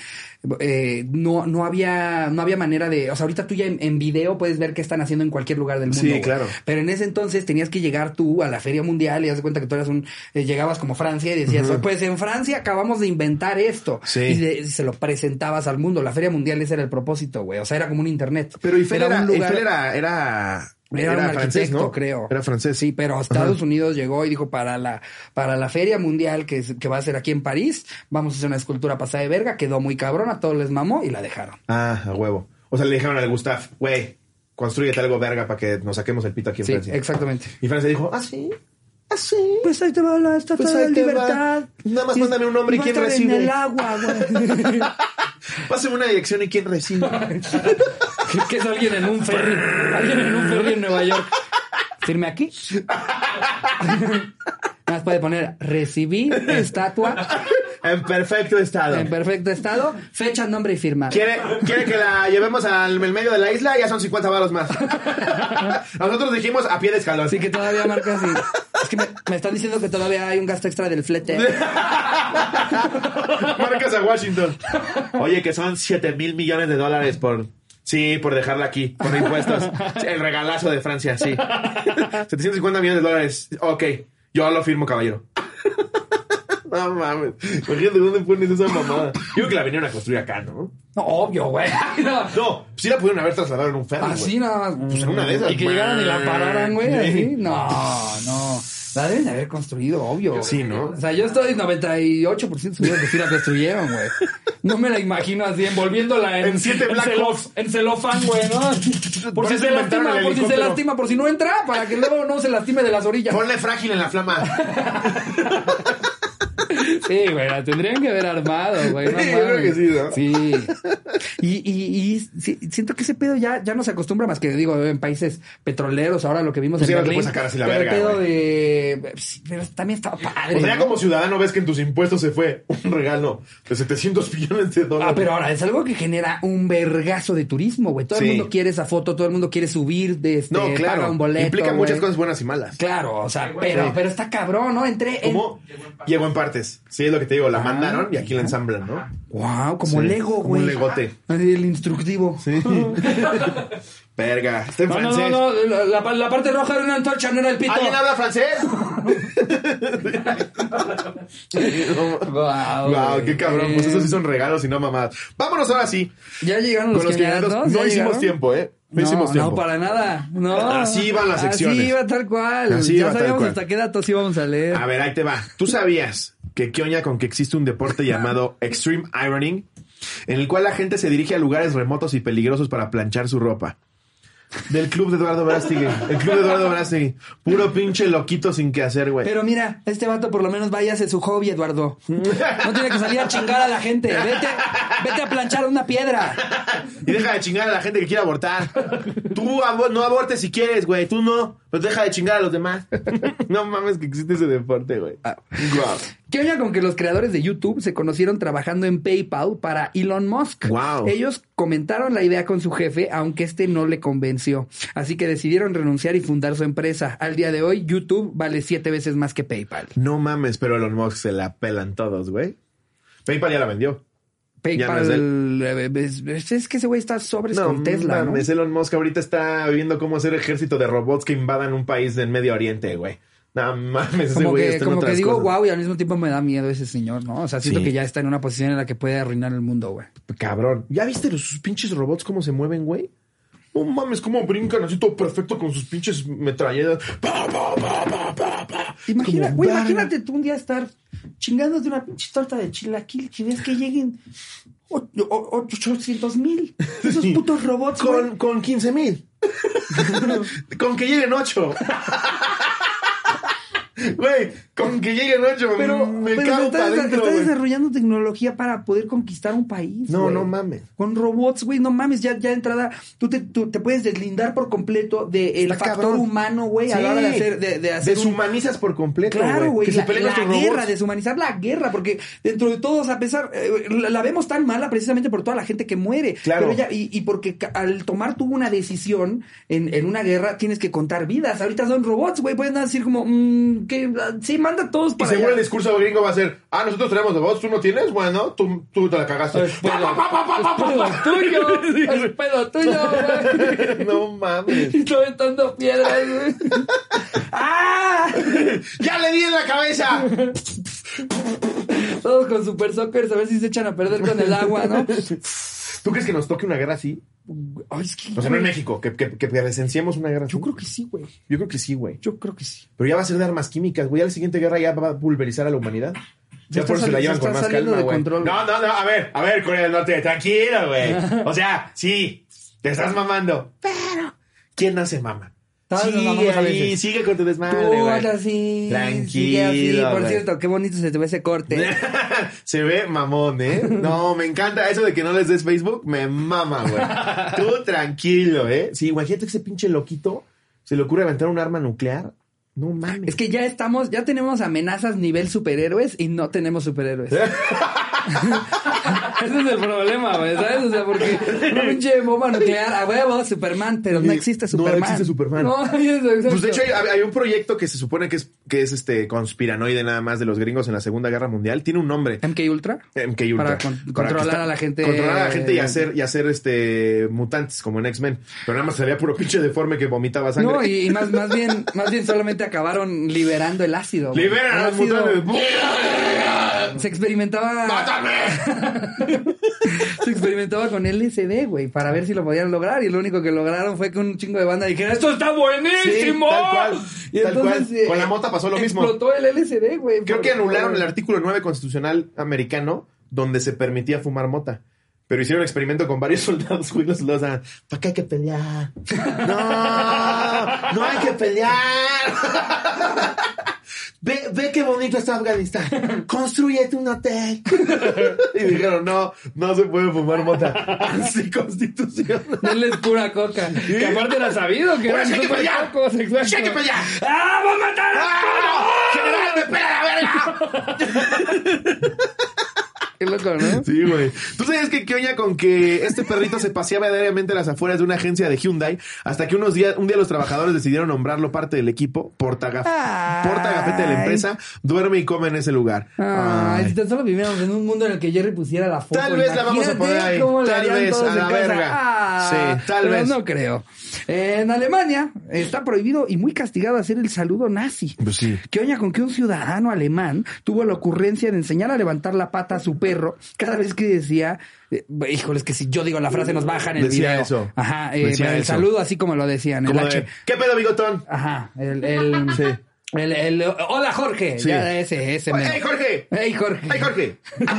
eh, no, no había no había manera de, o sea, ahorita tú ya en, en video puedes ver qué están haciendo en cualquier lugar del mundo. Sí, claro. Pero en ese entonces tenías que llegar tú a la Feria Mundial y das cuenta que tú eras un, eh, llegabas como Francia y decías, pues en Francia acabamos de inventar esto. Sí. Y, de- y se lo presentabas al mundo. La Feria Mundial ese era el propósito, güey. O sea, era como un internet. Pero Eiffel era, lugar- Eiffel era, era, era, un francés, ¿no? creo. Era francés. Sí, pero a Estados Unidos llegó y dijo para la, para la feria mundial que, que va a ser aquí en París, vamos a hacer una escultura pasada de verga, quedó muy cabrón, a todos les mamó y la dejaron. Ah, a huevo. O sea, le dijeron al Gustav, güey, construyete algo verga para que nos saquemos el pito aquí en Sí, Francia. exactamente. Y Francia dijo, ah, sí, ah, sí. Pues ahí te va la estatua Pues de va. libertad. Nada más mándame un nombre y quién recibe. En el agua, güey. Pásame una dirección y quién recibe. que, que es alguien en un ferry. Alguien en un ferry en Nueva York. Firme aquí. Nada más puede poner recibí estatua en perfecto estado. en perfecto estado, fecha, nombre y firma. ¿Quiere, quiere que la llevemos al medio de la isla? Ya son 50 baros más. Nosotros dijimos a pie de escalón. Así que todavía marca así. Es que me, me están diciendo que todavía hay un gasto extra del flete. Marcas a Washington. Oye, que son 7 mil millones de dólares por. Sí, por dejarla aquí, por impuestos. El regalazo de Francia, sí. 750 millones de dólares. Ok, yo lo firmo, caballero. No mames. Imagínate dónde pones esa mamada. Yo creo que la vinieron a construir acá, ¿no? No, obvio, güey. No. No, sí la pudieron haber trasladado en un ferry. Así güey. nada más. Pues en una de esas. Y que llegaran y la pararan, güey. Sí. Así. No, no. La deben de haber construido, obvio. Sí, ¿no? O sea, yo estoy 98% seguro que sí la construyeron, güey. No me la imagino así envolviéndola en, En siete Hawks. en celofán, güey, ¿no? Por Por si eso se inventaron lastima, el por si se helicóptero. lastima, por si no entra, para que luego no se lastime de las orillas. Ponle frágil en la flama. Sí, güey, la tendrían que haber armado, güey. No Yo creo que sí, ¿no? Sí. Y, y, y sí, siento que ese pedo ya, ya no se acostumbra más que, digo, en países petroleros, ahora lo que vimos Pues en ya no te Berlín. puedes sacar así la pero verga, el pedo güey. de... sí, pero también estaba padre, O sea, ya ¿no? como ciudadano ves que en tus impuestos se fue un regalo de 700 millones de dólares. Ah, pero ahora es algo que genera un vergazo de turismo, güey. Todo Sí. el mundo quiere esa foto, todo el mundo quiere subir de este, No, paga claro. un boleto. Implica muchas cosas buenas y malas. Claro, o sea, Sí. pero, pero está cabrón, ¿no? Entré en... ¿Cómo? Llegó en partes. Sí, es lo que te digo. La mandaron y aquí la ensamblan, ¿no? Wow, como Sí, Lego, como güey. un legote. Así, el instructivo. Sí. Verga. Está en No, no, francés. no, no, la, la- la parte roja era una antorcha, no era el pito. ¿Alguien habla francés? Guau, Wow, güey. qué cabrón. Pues esos sí son regalos y no mamadas. Vámonos ahora sí. Ya llegaron los Con los geniales. ¿no? No ¿Ya hicimos llegaron? tiempo, ¿eh? No, No, hicimos tiempo. no, para nada. No. Así iban las secciones. Así iba tal cual. Así ya iba tal sabíamos cual. hasta qué datos íbamos a leer. A ver, ahí te va. ¿Tú sabías que qué oña con que existe un deporte llamado Extreme Ironing? En el cual la gente se dirige a lugares remotos y peligrosos para planchar su ropa. Del club de Eduardo Verástegui. El club de Eduardo Verástegui. Puro pinche loquito sin que hacer, güey. Pero mira, este vato por lo menos vaya a hacer su hobby, Eduardo. No tiene que salir a chingar a la gente. Vete, vete a planchar una piedra. Y deja de chingar a la gente que quiere abortar. Tú no abortes si quieres, güey. Tú no. Pero deja de chingar a los demás. No mames que existe ese deporte, güey. Ah. ¿Qué oña con que los creadores de YouTube se conocieron trabajando en PayPal para Elon Musk? Wow. Ellos comentaron la idea con su jefe, aunque este no le convenció. Así que decidieron renunciar y fundar su empresa. Al día de hoy, YouTube vale siete veces más que PayPal. No mames, pero Elon Musk se la pelan todos, güey. PayPal ya la vendió. No es PayPal, eh, es, es- es que ese güey está sobres No con Tesla, ¿no? mames, Elon Musk ahorita está viendo cómo hacer ejército de robots que invadan un país del Medio Oriente, güey. No mames, Como que, como que digo, cosas. wow, y al mismo tiempo me da miedo ese señor, ¿no? O sea, siento Sí. que ya está en una posición en la que puede arruinar el mundo, güey. Cabrón. ¿Ya viste los, sus pinches robots cómo se mueven, güey? No mames, cómo brincan así todo perfecto con sus pinches metralletas. Pa, pa, pa, pa, pa, pa. Imagina, güey, imagínate tú un día estar chingándote una pinche torta de chilaquil que ves que lleguen o- o- 800 mil. Esos putos robots, güey. Con, con 15 mil. con que lleguen 8. Güey, con que lleguen 8 Pero, me pero cago está, para está adentro, güey. desarrollando tecnología para poder conquistar un país. No, güey. no mames. Con robots, güey, no mames, ya, ya de entrada, tú te, tú te puedes deslindar por completo del Está factor cabrón. humano, güey, a la hora de hacer, de, de hacer un- Deshumanizas por completo, Claro, güey. Que se La, peleen la nuestros guerra, robots. deshumanizar la guerra, porque dentro de todos, a pesar, eh, la, la vemos tan mala precisamente por toda la gente que muere. Claro. Pero ya, y, y porque al tomar tú una decisión en, en una guerra, tienes que contar vidas. Ahorita son robots, güey. Pueden decir como, mm, que sí, manda a todos Y para seguro allá. el discurso gringo va a ser, ah, nosotros tenemos robots, tú no tienes, bueno, tú, tú te la cagaste. Es pedo, es pedo tuyo, es pedo tuyo, güey. no mames. Y estoy aventando piedras, güey. ¡Ah! ¡Ya le di en la cabeza! Todos con super soccer, a ver si se echan a perder con el agua, ¿no? ¿Tú crees que nos toque una guerra así? Ay, es que, O sea, no en México, que, que, que presenciemos una guerra así. Yo creo que sí, güey. Yo creo que sí, güey. Yo creo que sí. Pero ya va a ser de armas químicas, güey. Ya la siguiente guerra ya va a pulverizar a la humanidad. Ya por eso se la llevan con más calma, güey. No, no, no. A ver, a ver, Corea del Norte, tranquilo, güey. O sea, sí, te estás mamando. Pero, ¿quién no se mama? Sigue ahí, sigue con tu desmadre, Tú güey. así. Tranquilo, sigue así. Por cierto, qué bonito se te ve ese corte. Se ve mamón, ¿eh? No, me encanta eso de que no les des Facebook, me mama, güey. Tú tranquilo, ¿eh? Sí, imagínate que ese pinche loquito se le ocurre aventar un arma nuclear. No mames. Es que ya estamos, ya tenemos amenazas nivel superhéroes y no tenemos superhéroes. Ese es el problema, güey, ¿sabes? O sea, porque una pinche bomba nuclear, a huevo, Superman, pero no existe No Superman. existe Superman. No, eso, exacto. Pues de hecho hay, hay un proyecto que se supone que es, que es este conspiranoide nada más de los gringos en la Segunda Guerra Mundial. Tiene un nombre. MK Ultra. MK Ultra. Para con- controlar está- a la gente. Controlar a la gente y hacer, y hacer este mutantes como en X-Men. Pero nada más salía puro pinche deforme que vomitaba sangre. No, y, y más, más bien, más bien solamente acabaron liberando el ácido. Liberan los mutantes. Se experimentaba. ¡Mátame! Se experimentaba con LSD, güey, para ver si lo podían lograr. Y lo único que lograron fue que un chingo de banda dijera, ¡Esto está buenísimo! Sí, tal cual, y tal entonces, cual. eh, Con la mota pasó lo mismo. Explotó el LSD, güey. Creo que anularon el artículo 9 constitucional americano donde se permitía fumar mota. Pero hicieron un experimento con varios soldados, güey, los soldados estaban, ¿para qué hay que pelear? No, no hay que pelear. Ve, ve qué bonito está Afganistán. Construyete un hotel. Y dijeron, no, no se puede fumar mota. Anticonstitución. Denles pura coca. Que aparte era sabido que eran sí hay que súper pelear. pocos, exacto. Sí hay que pelear. ¡Ah, va a matar a ¡Ah! ¡General, me pela la verga! Qué loco, ¿no? Sí, güey. ¿Tú sabes que qué oña con que este perrito se paseaba diariamente a las afueras de una agencia de Hyundai hasta que unos días, un día los trabajadores decidieron nombrarlo parte del equipo, portagaf Ay. portagafete de la empresa, duerme y come en ese lugar. Ay, Ay. si tan solo viviéramos en un mundo en el que Jerry pusiera la foto. Tal vez la vamos a poner ahí. Tal vez, a la verga. Ah, Sí, tal pero vez. No creo. En Alemania está prohibido y muy castigado hacer el saludo nazi. Pues sí. Que oña con que un ciudadano alemán tuvo la ocurrencia de enseñar a levantar la pata a su perro cada vez que decía, eh, híjoles, que si yo digo la frase nos bajan el Decía video. eso. Ajá, eh, Decía el eso. saludo así como lo decían. El H. de, ¿Qué pedo, bigotón? Ajá, el, el, Sí. el, el- hola Jorge. Sí. Ya, ese, ese. mero. ¡Ey, Jorge! Ey, Jorge. ¡Ey, Jorge!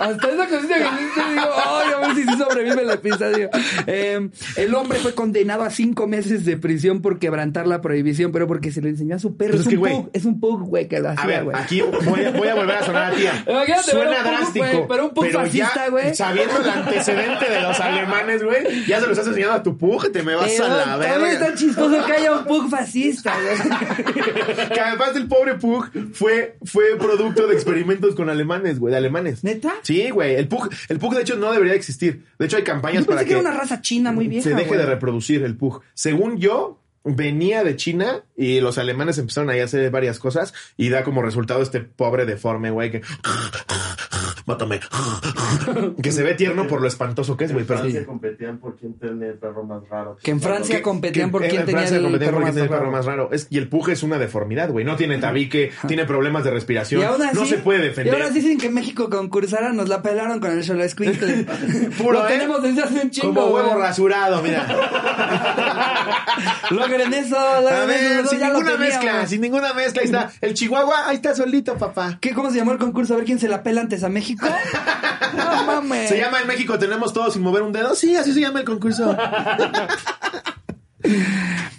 Hasta esa cosita que hiciste, digo, ay, a ver si sí sobrevive el episodio. Eh, el hombre fue condenado a cinco meses de prisión por quebrantar la prohibición, pero porque se lo enseñó a su perro. Pues es, es que, un pug, es un pug, güey, que lo A hacía, ver, güey. aquí voy a, voy a volver a sonar a tía. Imagínate Suena pug, drástico. güey, pero un pug fascista, güey. sabiendo el antecedente de los alemanes, güey, ya se lo estás enseñando a tu pug, te me vas Pero a la verga. está chistoso que haya un pug fascista, güey. Que además el pobre Pug fue, fue producto de experimentos con alemanes, güey, de alemanes. ¿Neta? Sí, güey. El Pug, el Pug, de hecho, no debería existir. De hecho, hay campañas Yo para que que, era una raza china muy vieja, se deje güey. de reproducir el Pug. Según yo, venía de China y los alemanes empezaron ahí a hacer varias cosas y da como resultado este pobre deforme, güey, que... Mátame. que se ve tierno por lo espantoso que es, güey. En Pero Francia competían por quién tenía el perro más raro. Que en Francia que- competían que por en quién tenía el perro más el raro. perro más raro. Es, y el Pug es una deformidad, güey. No tiene tabique, tiene problemas de respiración. Y aún así, no se puede Y defender. ahora dicen que México concursara, nos la pelaron con el Solo Squinkle. Puro, Lo ¿eh? tenemos desde hace un chingo. Como huevo güey. rasurado, mira. Logren eso, logren A eso, ver, sin ninguna mezcla, sin ninguna mezcla. Ahí está. El Chihuahua, ahí está solito, papá. ¿Qué, ¿Cómo se llamó el concurso? A ver quién se la pela antes a México. No mames. ¿Se llama en México tenemos todo sin mover un dedo? Sí, así se llama el concurso.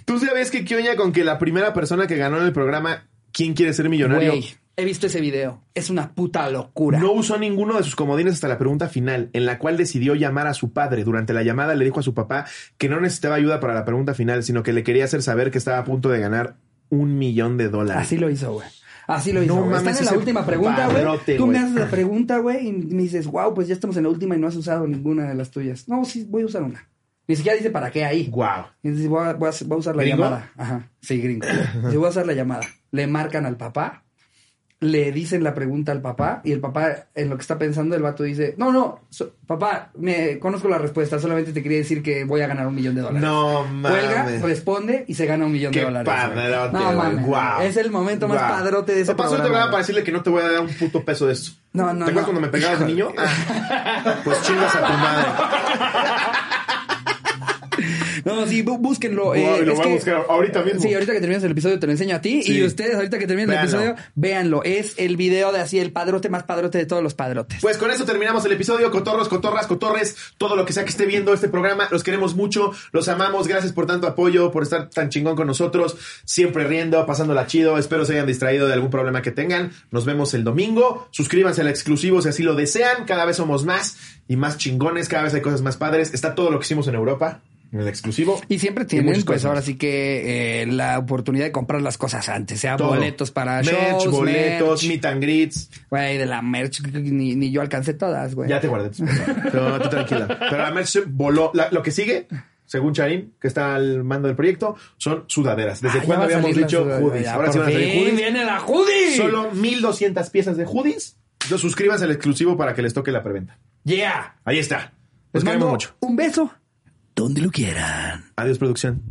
¿Tú sabes que Kioña con que la primera persona que ganó en el programa ¿Quién quiere ser millonario? He visto ese video. Es una puta locura. No usó ninguno de sus comodines hasta la pregunta final, en la cual decidió llamar a su padre. Durante la llamada le dijo a su papá que no necesitaba ayuda para la pregunta final, sino que le quería hacer saber que estaba a punto de ganar un millón de dólares. Así lo hizo, güey. Así lo hizo. No Están en la última pregunta, güey. Tú me haces la pregunta, güey, y me dices, wow, pues ya estamos en la última y no has usado ninguna de las tuyas. No, sí, voy a usar una. Ni siquiera dice para qué ahí. Wow. Y dice, voy a, voy a- voy a usar la ¿Gringo? llamada. Ajá, sí, gringo. Dice, voy a usar la llamada. Le marcan al papá, le dicen la pregunta al papá, y el papá, en lo que está pensando, el vato dice, no, no, so- papá, me conozco la respuesta, solamente te quería decir que voy a ganar un millón de dólares. No Cuelga, mames. responde y se gana un millón Qué de dólares. padrote, No mames. Es el momento más padrote de ese pasó este programa, programa güey. para decirle que no te voy a dar un puto peso de esto. No, no, ¿Te acuerdas no. cuando me pegabas niño? Ah, pues chingas a tu madre. No, sí, bú- búsquenlo. Eh, lo voy a que- buscar ahorita mismo. Sí, ahorita que termines el episodio te lo enseño a ti. Sí. Y ustedes, ahorita que terminen el episodio, véanlo. Es el video de así, el padrote más padrote de todos los padrotes. Pues con eso terminamos el episodio. Cotorros, cotorras, cotorres, todo lo que sea que esté viendo este programa. Los queremos mucho, los amamos. Gracias por tanto apoyo, por estar tan chingón con nosotros. Siempre riendo, pasándola chido. Espero se hayan distraído de algún problema que tengan. Nos vemos el domingo. Suscríbanse al exclusivo si así lo desean. Cada vez somos más y más chingones. Cada vez hay cosas más padres. Está todo lo que hicimos en Europa, en el exclusivo. Y siempre tienen, pues ahora sí que eh, la oportunidad de comprar las cosas antes, sea Todo. boletos para Merch, shows, boletos, merch. meet and greets. Güey, de la merch, ni, ni yo alcancé todas, güey. Ya te guardé tus. Pero tú tranquila. Pero la merch voló. La- lo que sigue, según Charín, que está al mando del proyecto, son sudaderas. ¿Desde Ah, cuándo habíamos dicho hoodies? ya, Ahora sí van a salir hoodies. viene la hoodie. Solo 1200 piezas de hoodies. Entonces suscríbanse al exclusivo para que les toque la preventa. Yeah. Ahí está. Les queremos mando mucho. un beso donde lo quieran. Adiós, producción.